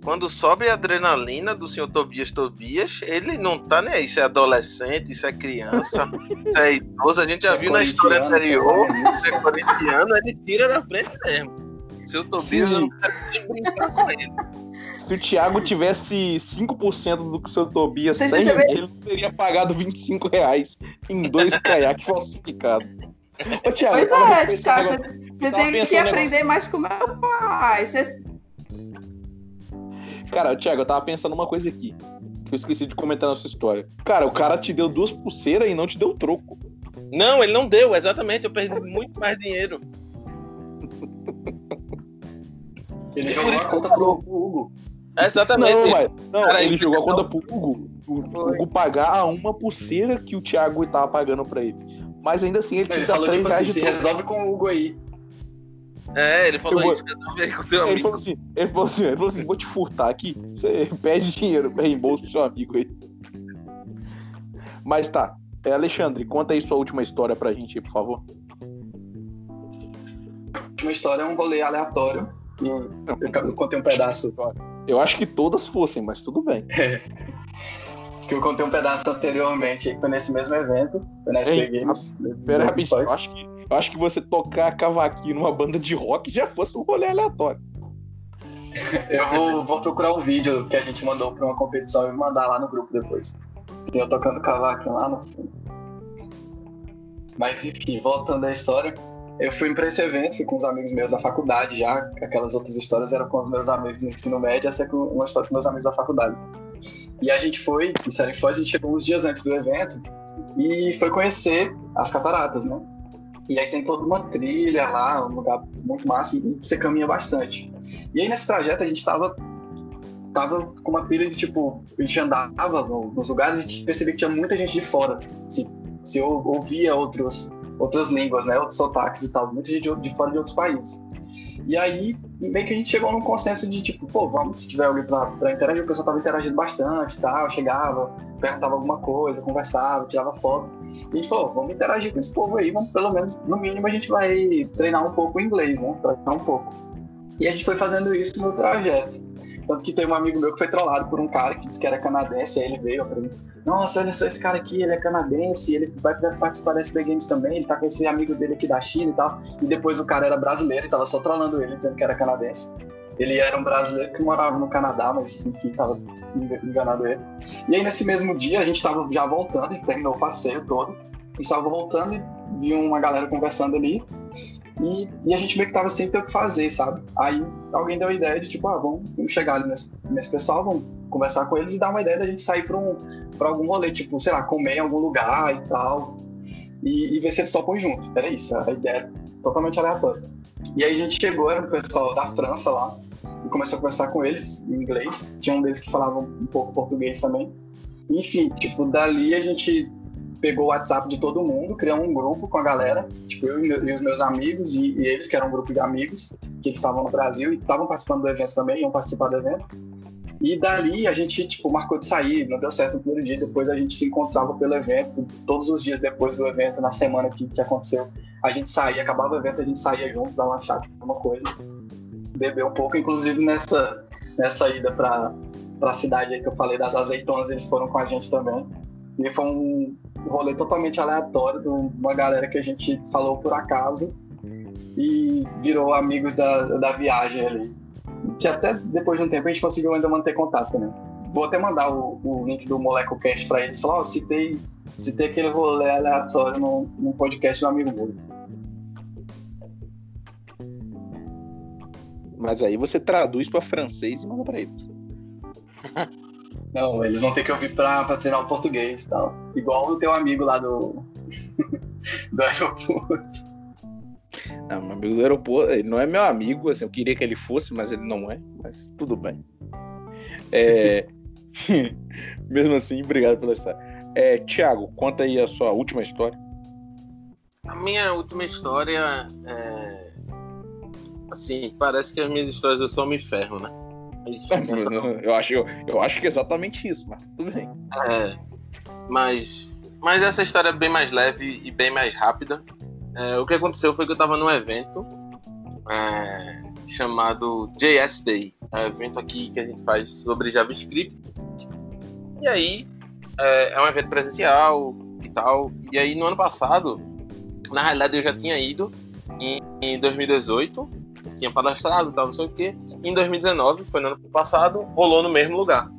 quando sobe a adrenalina do senhor Tobias Tobias, ele não tá nem aí se é adolescente, se é criança, se é idoso, a gente já É viu na história anterior, se é corintiano, ele tira da frente mesmo. Seu Tobias, Sim. eu não quero nem brincar com ele. Se o Thiago tivesse 5% do que o seu Tobias Você- tem, vê- ele não teria pagado 25 reais em dois caiaques falsificados. Ô, Thiago, Pois eu é, agora- você, você tem que pensando aprender mais com o meu pai. Você- Cara, Thiago, eu tava pensando uma coisa aqui. Que eu esqueci de comentar na sua história. Cara, o cara te deu duas pulseiras e não te deu troco. Não, ele não deu, exatamente, eu perdi muito mais dinheiro. Ele jogou a conta pro Hugo. Exatamente. Não, mas, não Cara, ele ele- jogou a conta pro Hugo. O. Hugo pagar a uma pulseira que o Thiago tava pagando pra ele. Mas ainda assim ele Ele falou 3 tipo assim, reais de se troco. resolve com o Hugo aí. É, ele falou vou- isso, resolve aí com seu Ele amigo. falou assim, ele falou assim, ele falou assim, vou te furtar aqui, você pede dinheiro pra reembolso pro seu amigo aí. Mas tá. É, Alexandre, conta aí sua última história pra gente aí, por favor. A última história é um rolê aleatório. Eu, contei um pedaço. Eu acho que todas fossem, mas tudo bem. Que eu contei um pedaço anteriormente, que foi nesse mesmo evento. Foi na SP Games. Pera rapidinho, eu acho, que, eu acho que você tocar cavaquinho numa banda de rock já fosse um rolê aleatório. Eu vou, vou procurar o vídeo que a gente mandou pra uma competição e mandar lá no grupo depois. Tem eu tocando cavaquinho lá no fundo. Mas enfim, voltando à história. Eu fui pra esse evento, fui com os amigos meus da faculdade já. Aquelas outras histórias eram com os meus amigos do ensino médio, essa é com uma história com meus amigos da faculdade. E a gente foi, em Série Foz, a gente chegou uns dias antes do evento e foi conhecer as cataratas, né? E aí tem toda uma trilha lá, um lugar muito massa e você caminha bastante. E aí nesse trajeto a gente tava, tava com uma pilha de tipo, a gente andava no- nos lugares e percebia que tinha muita gente de fora. Se, se eu ouvia outros, outras línguas, né? Outros sotaques e tal, muita gente de, fora de outros países. E aí, meio que a gente chegou num consenso de tipo, pô, vamos, se tiver alguém pra, pra interagir, o pessoal tava interagindo bastante e tal, chegava, perguntava alguma coisa, conversava, tirava foto. E a gente falou, vamos interagir com esse povo aí, vamos, pelo menos, no mínimo, a gente vai treinar um pouco o inglês, né? Praticar um pouco. E a gente foi fazendo isso no trajeto. Tanto que tem um amigo meu que foi trollado por um cara que disse que era canadense, aí ele veio pra mim. Nossa, olha só esse cara aqui, ele é canadense, ele vai participar da SB Games também, ele tá com esse amigo dele aqui da China e tal. E depois o cara era brasileiro e tava só trollando ele, dizendo que era canadense. Ele era um brasileiro que morava no Canadá, mas enfim, tava enganando ele. E aí nesse mesmo dia a gente tava já voltando, terminou o passeio todo. A gente tava voltando e viu uma galera conversando ali. E, e a gente meio que tava sem ter o que fazer, sabe? Aí alguém deu a ideia de tipo, ah, vamos chegar ali nesse, nesse pessoal, vamos conversar com eles e dar uma ideia da gente sair pra, um, pra algum rolê, tipo, sei lá, comer em algum lugar e tal. E, e ver se eles topam junto. Era isso, a ideia totalmente aleatória. E aí a gente chegou, era um pessoal da França lá, e começou a conversar com eles em inglês. Tinha um deles que falava um pouco português também. Enfim, tipo, dali a gente pegou o WhatsApp de todo mundo, criou um grupo com a galera, tipo, eu e os meus amigos, e, e eles, que eram um grupo de amigos, que eles estavam no Brasil e estavam participando do evento também, iam participar do evento. E dali a gente, tipo, marcou de sair, não deu certo no primeiro dia, depois a gente se encontrava pelo evento, todos os dias depois do evento, na semana que, que aconteceu, a gente saía, acabava o evento, a gente saía junto, dava uma chave, alguma coisa. beber um pouco, inclusive nessa, nessa ida para a cidade que eu falei das azeitonas, eles foram com a gente também. E foi um rolê totalmente aleatório de uma galera que a gente falou por acaso e virou amigos da, da viagem ali. Que até depois de um tempo a gente conseguiu ainda manter contato, né? Vou até mandar o, o link do MolecoCast para eles. Falar, ó, oh, citei, citei aquele rolê aleatório no, no podcast do amigo meu. Mas aí você traduz para francês e manda para eles. Não, eles vão ter que ouvir para treinar o português e tal. Igual o teu amigo lá do, do aeroporto. Não, meu amigo do aeroporto, ele não é meu amigo, assim, eu queria que ele fosse, mas ele não é, mas tudo bem. É... Mesmo assim, obrigado pela história. É, Tiago, conta aí a sua última história. A minha última história é. Assim, parece que as minhas histórias eu só me ferro, né? Eu acho, eu, eu acho que é exatamente isso, mas tudo bem. É. Mas, mas essa história é bem mais leve e bem mais rápida. É, o que aconteceu foi que eu estava num evento é, chamado JS Day, é um evento aqui que a gente faz sobre JavaScript. E aí é, é um evento presencial e tal. E aí no ano passado, na realidade eu já tinha ido em, em 2018, tinha palestrado, tal, não sei o quê. Em 2019, foi no ano passado, rolou no mesmo lugar.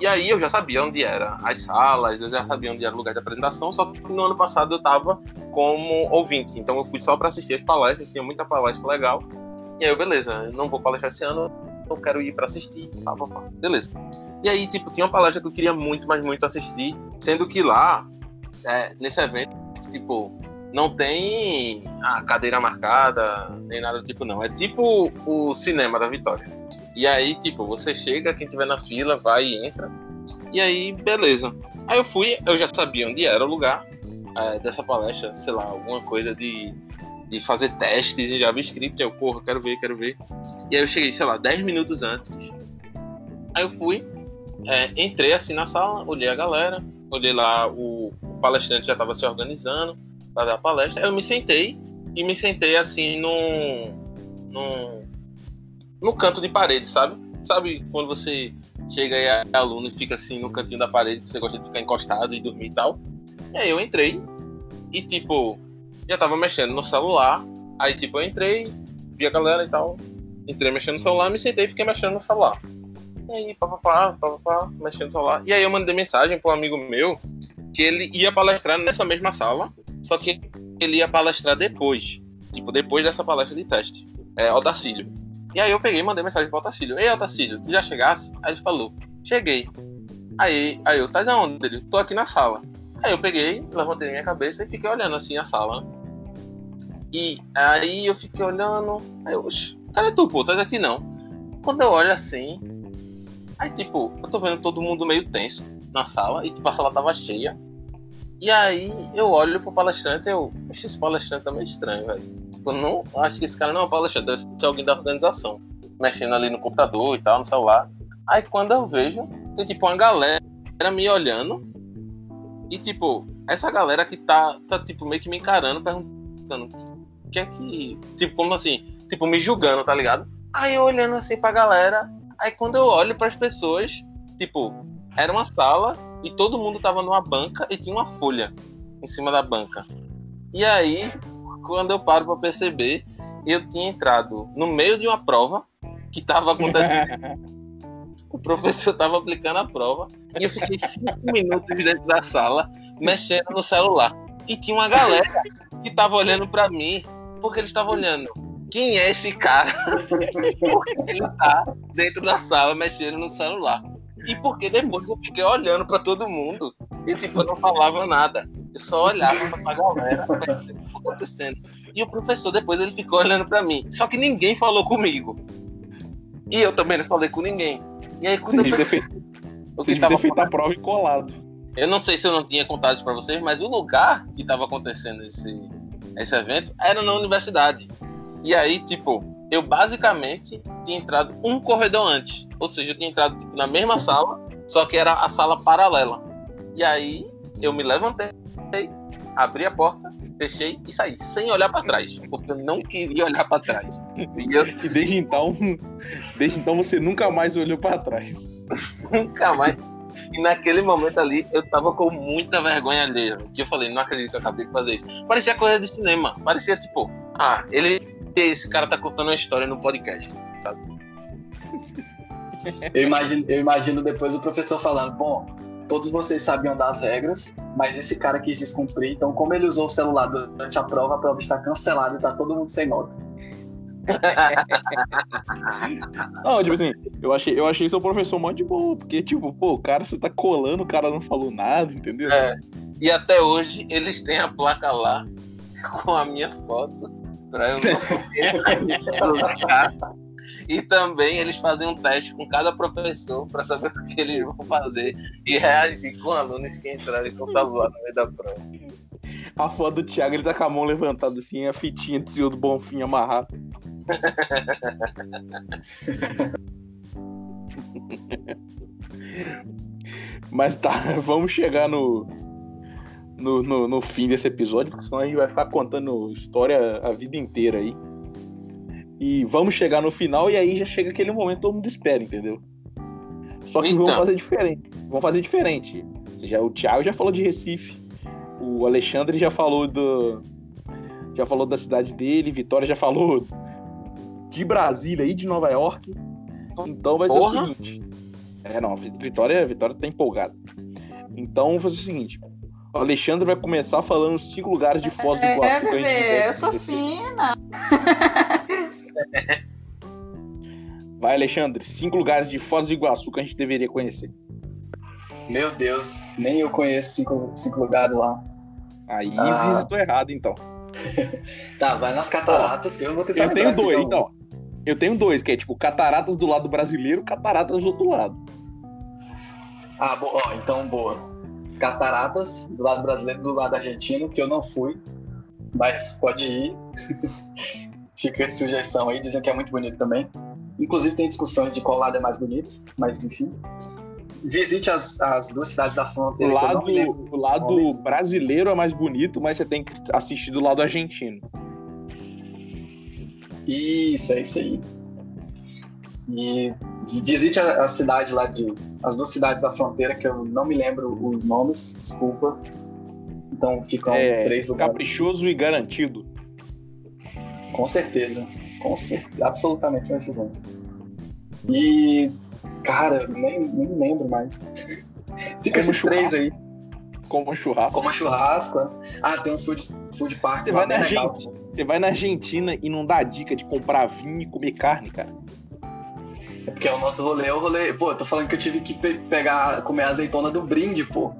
E aí eu já sabia onde era as salas, eu já sabia onde era o lugar de apresentação, só que no ano passado eu estava como ouvinte, então eu fui só para assistir as palestras, tinha muita palestra legal. E aí eu, beleza, não vou palestrar esse ano, eu quero ir para assistir, pá, pá, pá. beleza. E aí, tipo, tinha uma palestra que eu queria muito, mas muito assistir, sendo que lá, é, nesse evento, tipo, não tem a cadeira marcada, nem nada do tipo, não. É tipo o cinema da Vitória. E aí, tipo, você chega, quem tiver na fila vai e entra. E aí, beleza. Aí eu fui, eu já sabia onde era o lugar é, dessa palestra, sei lá, alguma coisa de, de fazer testes em JavaScript. Eu, porra, quero ver, quero ver. E aí eu cheguei, sei lá, 10 minutos antes. Aí eu fui, é, entrei assim na sala, olhei a galera, olhei lá, o, o palestrante já estava se organizando para dar palestra. Eu me sentei e me sentei assim num, num no canto de parede, sabe? Sabe quando você chega e é aluno e fica assim no cantinho da parede, você gosta de ficar encostado e dormir e tal. E aí eu entrei e, tipo, já tava mexendo no celular. Aí, tipo, eu entrei, vi a galera e tal. Entrei mexendo no celular, me sentei e fiquei mexendo no celular. E aí, papapá, papapá, mexendo no celular. E aí eu mandei mensagem para um amigo meu que ele ia palestrar nessa mesma sala, só que ele ia palestrar depois. Tipo, depois dessa palestra de teste. É, Otacílio. E aí eu peguei e mandei mensagem pro Otacílio. Ei, Otacílio, tu já chegasse? Aí ele falou, cheguei. Aí, aí eu, tá aonde? Ele, tô aqui na sala. Aí eu peguei, levantei minha cabeça e fiquei olhando assim a sala. E aí eu fiquei olhando, aí eu, cadê tu, pô? Tá aqui não. Quando eu olho assim, aí tipo, eu tô vendo todo mundo meio tenso na sala, e tipo, a sala tava cheia. E aí eu olho pro palestrante e eu, esse palestrante tá meio estranho, velho. Tipo, não, acho que esse cara não é um palestrante, deve ser alguém da organização. Mexendo ali no computador e tal, no celular. Aí quando eu vejo, tem tipo uma galera me olhando. E tipo, essa galera que tá, tá tipo, meio que me encarando, perguntando o que é que. Tipo, como assim? Tipo, me julgando, tá ligado? Aí eu olhando assim pra galera. Aí quando eu olho para as pessoas, tipo, era uma sala e todo mundo tava numa banca e tinha uma folha em cima da banca. E aí, quando eu paro para perceber, eu tinha entrado no meio de uma prova que tava acontecendo. o professor tava aplicando a prova e eu fiquei cinco minutos dentro da sala mexendo no celular. E tinha uma galera que tava olhando para mim, porque eles estavam olhando. Quem é esse cara? porque ele tá dentro da sala mexendo no celular. E porque depois eu fiquei olhando para todo mundo e tipo, eu não falava nada. Eu só olhava pra galera, o que acontecendo. E o professor depois ele ficou olhando para mim. Só que ninguém falou comigo. E eu também não falei com ninguém. E aí quando Sim, eu pensei, o que tava feito a prova e colado. Eu não sei se eu não tinha contado para vocês, mas o lugar que estava acontecendo esse, esse evento era na universidade. E aí, tipo, eu basicamente tinha entrado um corredor antes. Ou seja, eu tinha entrado tipo, na mesma sala, só que era a sala paralela. E aí eu me levantei, abri a porta fechei e saí, sem olhar para trás, porque eu não queria olhar para trás. E, eu... e, desde então, desde então você nunca mais olhou para trás. nunca mais. E naquele momento ali, eu tava com muita vergonha alheia. Que eu falei, não acredito que eu acabei de fazer isso. Parecia coisa de cinema. Parecia tipo, ah, ele. Esse cara tá contando uma história no podcast. Sabe? Eu imagino, eu imagino depois o professor falando, bom, todos vocês sabiam das regras, mas esse cara quis descumprir, então como ele usou o celular durante a prova, a prova está cancelada e tá todo mundo sem nota. não, tipo assim, eu achei, eu achei seu professor mó de boa, porque, tipo, pô, o cara, você tá colando, o cara não falou nada, entendeu? É, e até hoje eles têm a placa lá com a minha foto, pra eu não E também eles fazem um teste com cada professor para saber o que eles vão fazer e reagir com alunos que entrarem com o celular no meio da prova. A foto do Thiago, ele tá com a mão levantada assim, a fitinha de senhor do Bonfim amarrado. Mas tá, vamos chegar no, no, no, no, fim desse episódio, porque senão a gente vai ficar contando história a vida inteira aí. E vamos chegar no final e aí já chega aquele momento todo mundo espera, entendeu? Só que então. vamos fazer diferente. Vamos faja diferente. Já, o Thiago já falou de Recife. O Alexandre já falou do. Já falou da cidade dele, Vitória já falou de Brasília e de Nova York. Então vai Porra. ser o seguinte. É, não, Vitória, Vitória tá empolgada. Então vai ser o seguinte. O Alexandre vai começar falando cinco lugares de Foz do é, Iguaçu. É, bebê, eu sou fina. Vai, Alexandre, cinco lugares de Foz do Iguaçu que a gente deveria conhecer. Meu Deus, nem eu conheço cinco, cinco lugares lá. Aí ah. visitou errado, então. tá, vai nas cataratas que eu vou tentar Eu tenho dois, então. Eu tenho dois, que é tipo cataratas do lado brasileiro, cataratas do outro lado. Ah, ó, então boa. Cataratas do lado brasileiro, do lado argentino, que eu não fui, mas pode ir. Fica de sugestão aí, dizem que é muito bonito também. Inclusive tem discussões de qual lado é mais bonito, mas enfim. Visite as, as duas cidades da fronteira. O lado, o lado brasileiro é mais bonito, mas você tem que assistir do lado argentino. Isso, é isso aí. E visite a, a, cidade lá de. As duas cidades da fronteira, que eu não me lembro os nomes, desculpa. Então ficam é, três lugares. Caprichoso e garantido. Com certeza. Com certeza. Absolutamente excelente. E, cara, nem, nem lembro mais. Fica Como esses três aí. Como churrasco. Como churrasco. É. Ah, tem uns food, food park Você vai na gente, Você vai na Argentina e não dá dica de comprar vinho e comer carne, cara. É porque é o nosso rolê, é o rolê. Pô, eu tô falando que eu tive que pe pegar, comer a azeitona do brinde, pô.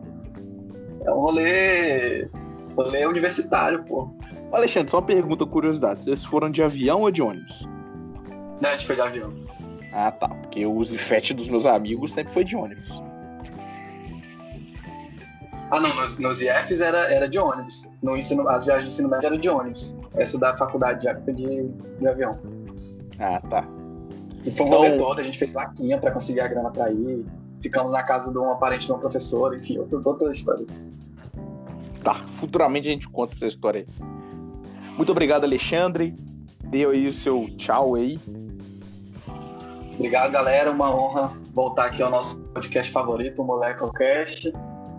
É um rolê. rolê universitário, pô. Alexandre, só uma pergunta, curiosidade. Vocês foram de avião ou de ônibus? Não, a gente foi de avião. Ah, tá. Porque o Zifete dos meus amigos sempre foi de ônibus. Ah, não. Nos, nos IFs era, era de ônibus. No ensino, as viagens do ensino médio eram de ônibus. Essa da faculdade já foi de, de avião. Ah, tá. E foi um então... todo. A gente fez vaquinha pra conseguir a grana pra ir. Ficamos na casa de um parente de um professor. Enfim, outra, outra história. Tá. Futuramente a gente conta essa história aí. Muito obrigado, Alexandre. Deu aí o seu tchau aí. Obrigado, galera. Uma honra voltar aqui ao nosso podcast favorito, o MolecoCast.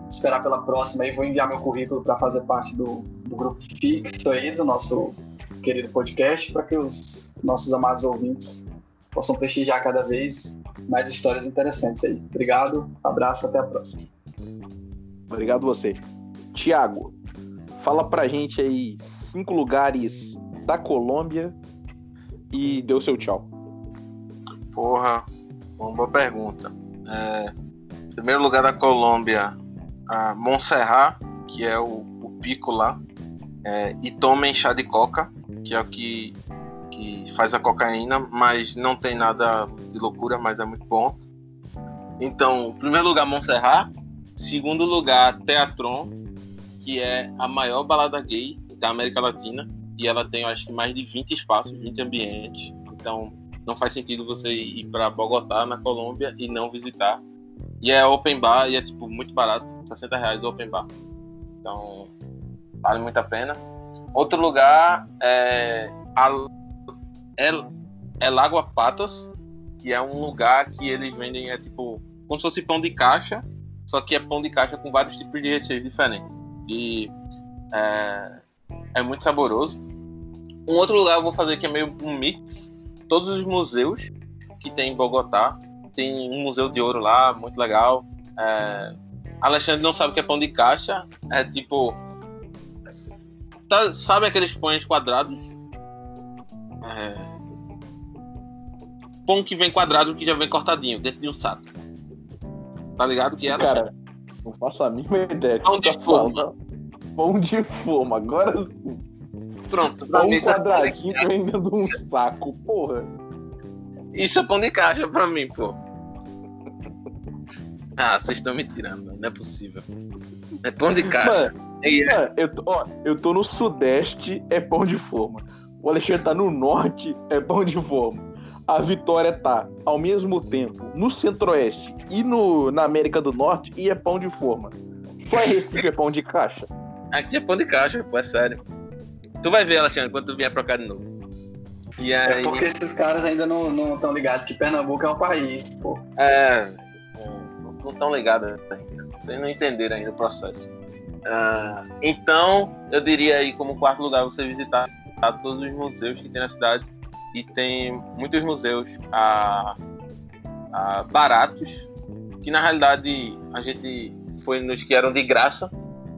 Esperar pela próxima aí. Vou enviar meu currículo para fazer parte do, do, grupo fixo aí do nosso querido podcast, para que os nossos amados ouvintes possam prestigiar cada vez mais histórias interessantes aí. Obrigado, abraço, até a próxima. Obrigado você. Tiago, fala pra gente aí cinco lugares da Colômbia e deu seu tchau. Porra, uma boa pergunta. É, primeiro lugar da Colômbia, a Montserrat, que é o, o pico lá, é, e tomem chá de coca, que é o que, que faz a cocaína, mas não tem nada de loucura, mas é muito bom. Então, primeiro lugar, Montserrat. Segundo lugar, Teatron, que é a maior balada gay da América Latina e ela tem, acho que, mais de 20 espaços, 20 ambientes. Então, não faz sentido você ir para Bogotá, na Colômbia, e não visitar. E é open bar e é, tipo, muito barato, 60 reais open bar. Então, vale muito a pena. Outro lugar é, a, é, é Lagoa Patos, que é um lugar que eles vendem, é tipo, como se fosse pão de caixa, só que é pão de caixa com vários tipos de recheio diferentes. E é, é muito saboroso. Um outro lugar eu vou fazer que é meio um mix. Todos os museus que tem em Bogotá. Tem um museu de ouro lá, muito legal. É, Alexandre não sabe o que é pão de caixa. É tipo. Tá, sabe aqueles pães quadrados? É, pão que vem quadrado, que já vem cortadinho, dentro de um saco. Tá ligado que é, Cara, não faço a mínima ideia. Pão de tá forma. falando. Pão de forma, agora sim. Pronto, pra Pão mim é, quadradinho vem dentro de um saco, porra. isso é pão de caixa pra mim, pô. Ah, vocês estão me tirando, não é possível. É pão de caixa. É- Mano, eu tô, ó, eu tô no sudeste, é pão de forma. O Alexandre tá no norte, é pão de forma. A Vitória tá, ao mesmo tempo, no centro-oeste e no, na América do Norte, e é pão de forma. Só Recife é pão de caixa. Aqui é pão de caixa, pô, é sério. Tu vai ver, Alexandre, quando tu vier pra cá de novo. E É aí. porque esses caras ainda não estão ligados que Pernambuco é um país, pô. É. Não estão ligados ainda. Vocês não entenderam ainda o processo. Ah, então, eu diria aí, como quarto lugar, você visitar todos os museus que tem na cidade. E tem muitos museus ah, ah, baratos, que na realidade a gente foi nos que eram de graça,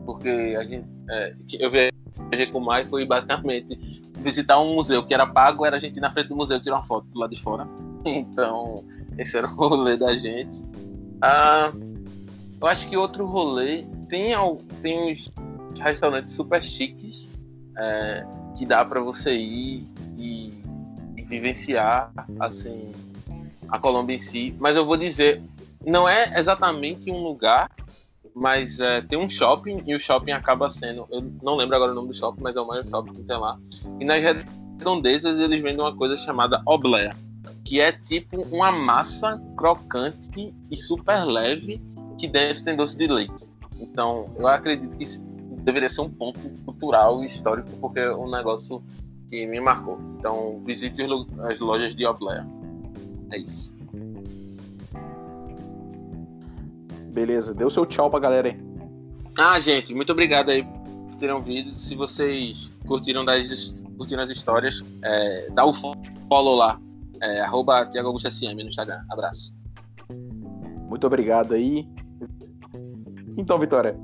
porque a gente, é, eu viajei com o Michael e basicamente visitar um museu que era pago era a gente ir na frente do museu tirar uma foto do lado de fora. Então, esse era o rolê da gente. Ah, eu acho que outro rolê tem, tem uns restaurantes super chiques é, que dá para você ir e, e vivenciar assim a Colômbia em si. Mas eu vou dizer, não é exatamente um lugar, mas é, tem um shopping e o shopping acaba sendo, eu não lembro agora o nome do shopping, mas é o maior shopping que tem lá. E nas redondezas eles vendem uma coisa chamada oblea, que é tipo uma massa crocante e super leve que dentro tem doce de leite. Então, eu acredito que deveria ser um ponto cultural e histórico, porque é um negócio que me marcou. Então, visite as lojas de Oblea. É isso. Beleza, deu seu tchau pra galera aí. Ah, gente, muito obrigado aí por terem ouvido. Se vocês curtiram, das, curtiram as histórias, é, dá o follow lá. É, arroba Thiago Augusto SM no Instagram. Abraço. Muito obrigado aí. Então, Vitória,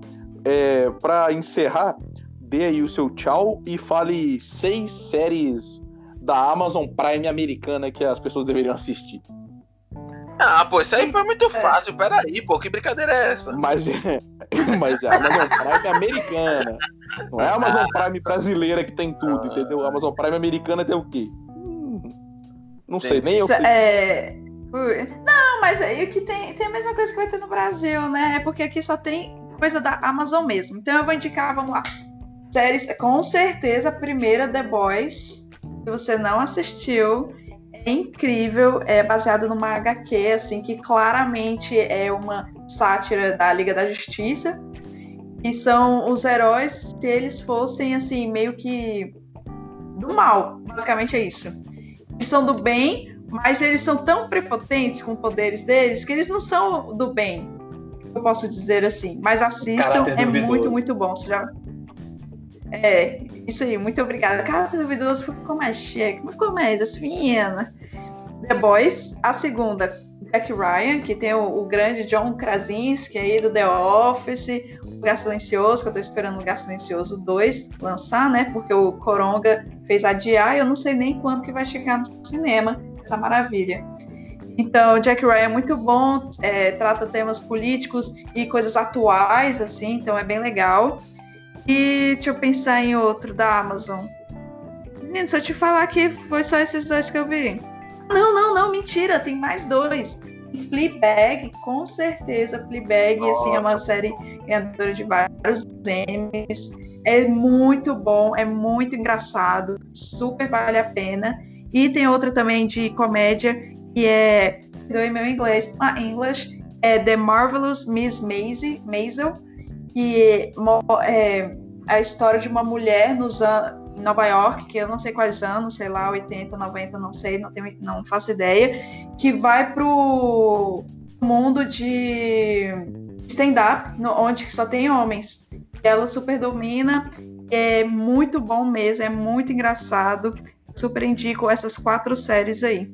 é, para encerrar, dê aí o seu tchau e fale seis séries da Amazon Prime americana que as pessoas deveriam assistir. Ah, pô, isso aí foi muito fácil. Peraí, pô, que brincadeira é essa? Mas é, mas é a Amazon Prime americana. Não é a Amazon Prime brasileira que tem tudo, entendeu? A Amazon Prime americana tem o quê? Hum, não sei, nem eu sei. é... Ui. Não, mas aí o que tem, tem a mesma coisa que vai ter no Brasil, né? É porque aqui só tem coisa da Amazon mesmo. Então eu vou indicar, vamos lá. Séries, com certeza, a primeira, The Boys. Se você não assistiu, é incrível. É baseado numa HQ, assim, que claramente é uma sátira da Liga da Justiça. E são os heróis se eles fossem, assim, meio que do mal. Basicamente é isso. Eles são do bem, mas eles são tão prepotentes com poderes deles que eles não são do bem. Eu posso dizer assim. Mas assistam, é duvidoso. muito, muito bom. Você já... É, isso aí, muito obrigada. Caráter duvidoso ficou mais chique, ficou mais assim. The Boys, a segunda, Jack Ryan, que tem o, o grande John Krasinski aí do The Office, o Lugar Silencioso, que eu tô esperando o Lugar Silencioso 2 lançar, né? Porque o Coronga fez adiar e eu não sei nem quando que vai chegar no cinema, essa maravilha. Então, Jack Ryan é muito bom, é, trata temas políticos e coisas atuais, assim, então é bem legal. E deixa eu pensar em outro da Amazon. Menino, se eu te falar que foi só esses dois que eu vi. Não, não, não, mentira, tem mais dois. Fleabag, com certeza, Fleabag, assim, é uma série ganhadora de vários Emmys. É muito bom, é muito engraçado, super vale a pena. E tem outra também de comédia, que é, perdoe meu inglês, ah, English, é The Marvelous Miss Maisie, Maisel, que é a história de uma mulher nos an- em Nova York, que eu não sei quais anos, sei lá, 80, 90, não sei, não, tenho, não faço ideia, que vai pro mundo de stand-up, onde só tem homens. Ela super domina, é muito bom mesmo, é muito engraçado. Super indico essas quatro séries aí.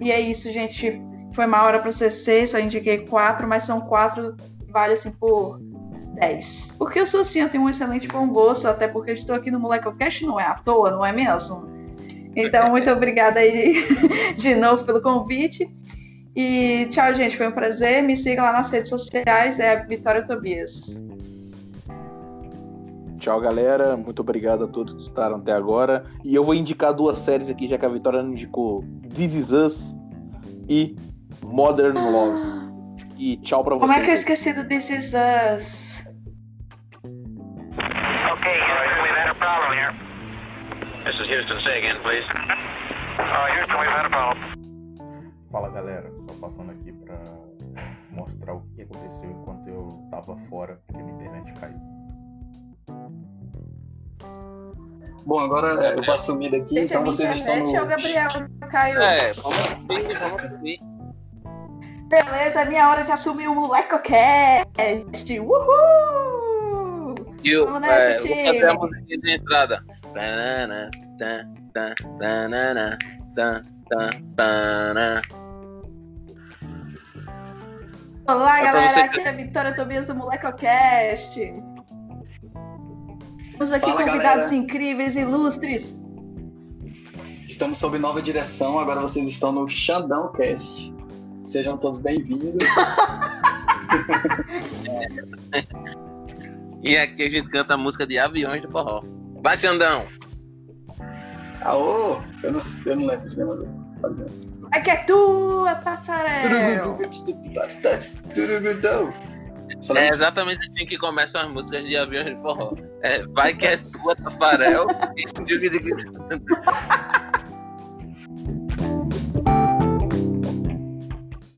E é isso, gente. Foi uma hora para CC, só indiquei quatro, mas são quatro que vale assim por 10. Porque eu sou assim, eu tenho um excelente bom gosto, até porque estou aqui no Moleque Cast, não é à toa, não é mesmo? Então, muito obrigada aí de novo pelo convite. E tchau, gente. Foi um prazer. Me siga lá nas redes sociais, é a Vitória Tobias. Tchau, galera. Muito obrigado a todos que escutaram até agora. E eu vou indicar duas séries aqui, já que a Vitória não indicou This Is Us e Modern Love. E tchau pra vocês. Como é que eu esqueci do This Is Us? Okay, Houston, we've had a problem here. This is Houston. Say again, please. Uh, Houston, we've had a problem. Fala galera, só passando aqui pra mostrar o que aconteceu enquanto eu tava fora, Bom, agora eu vou assumir daqui, Gente, a então minha vocês estão internet no... é o Gabriel caiu. É, vamos assumir, vamos assumir. Beleza, é minha hora de assumir o MolecoCast. Uhul! E eu, Vamos nessa, é, vou time. fazer a musiquinha de entrada. Tanana, tan, tan, tanana, tan, tan, tanana. Olá, É galera. você- Aqui é a Vitória Tobias do MolecoCast. Temos aqui Fala, convidados galera. incríveis, ilustres. Estamos sob nova direção, agora vocês estão no Xandão Cast. Sejam todos bem-vindos. E aqui a gente canta a música de aviões do forró. Vai, Xandão! Aô! Eu não, eu não lembro de nenhuma vez. Aqui é tua, Tafarel. É exatamente assim que começam as músicas de aviões de forró. É, vai que é tua, Tafarel.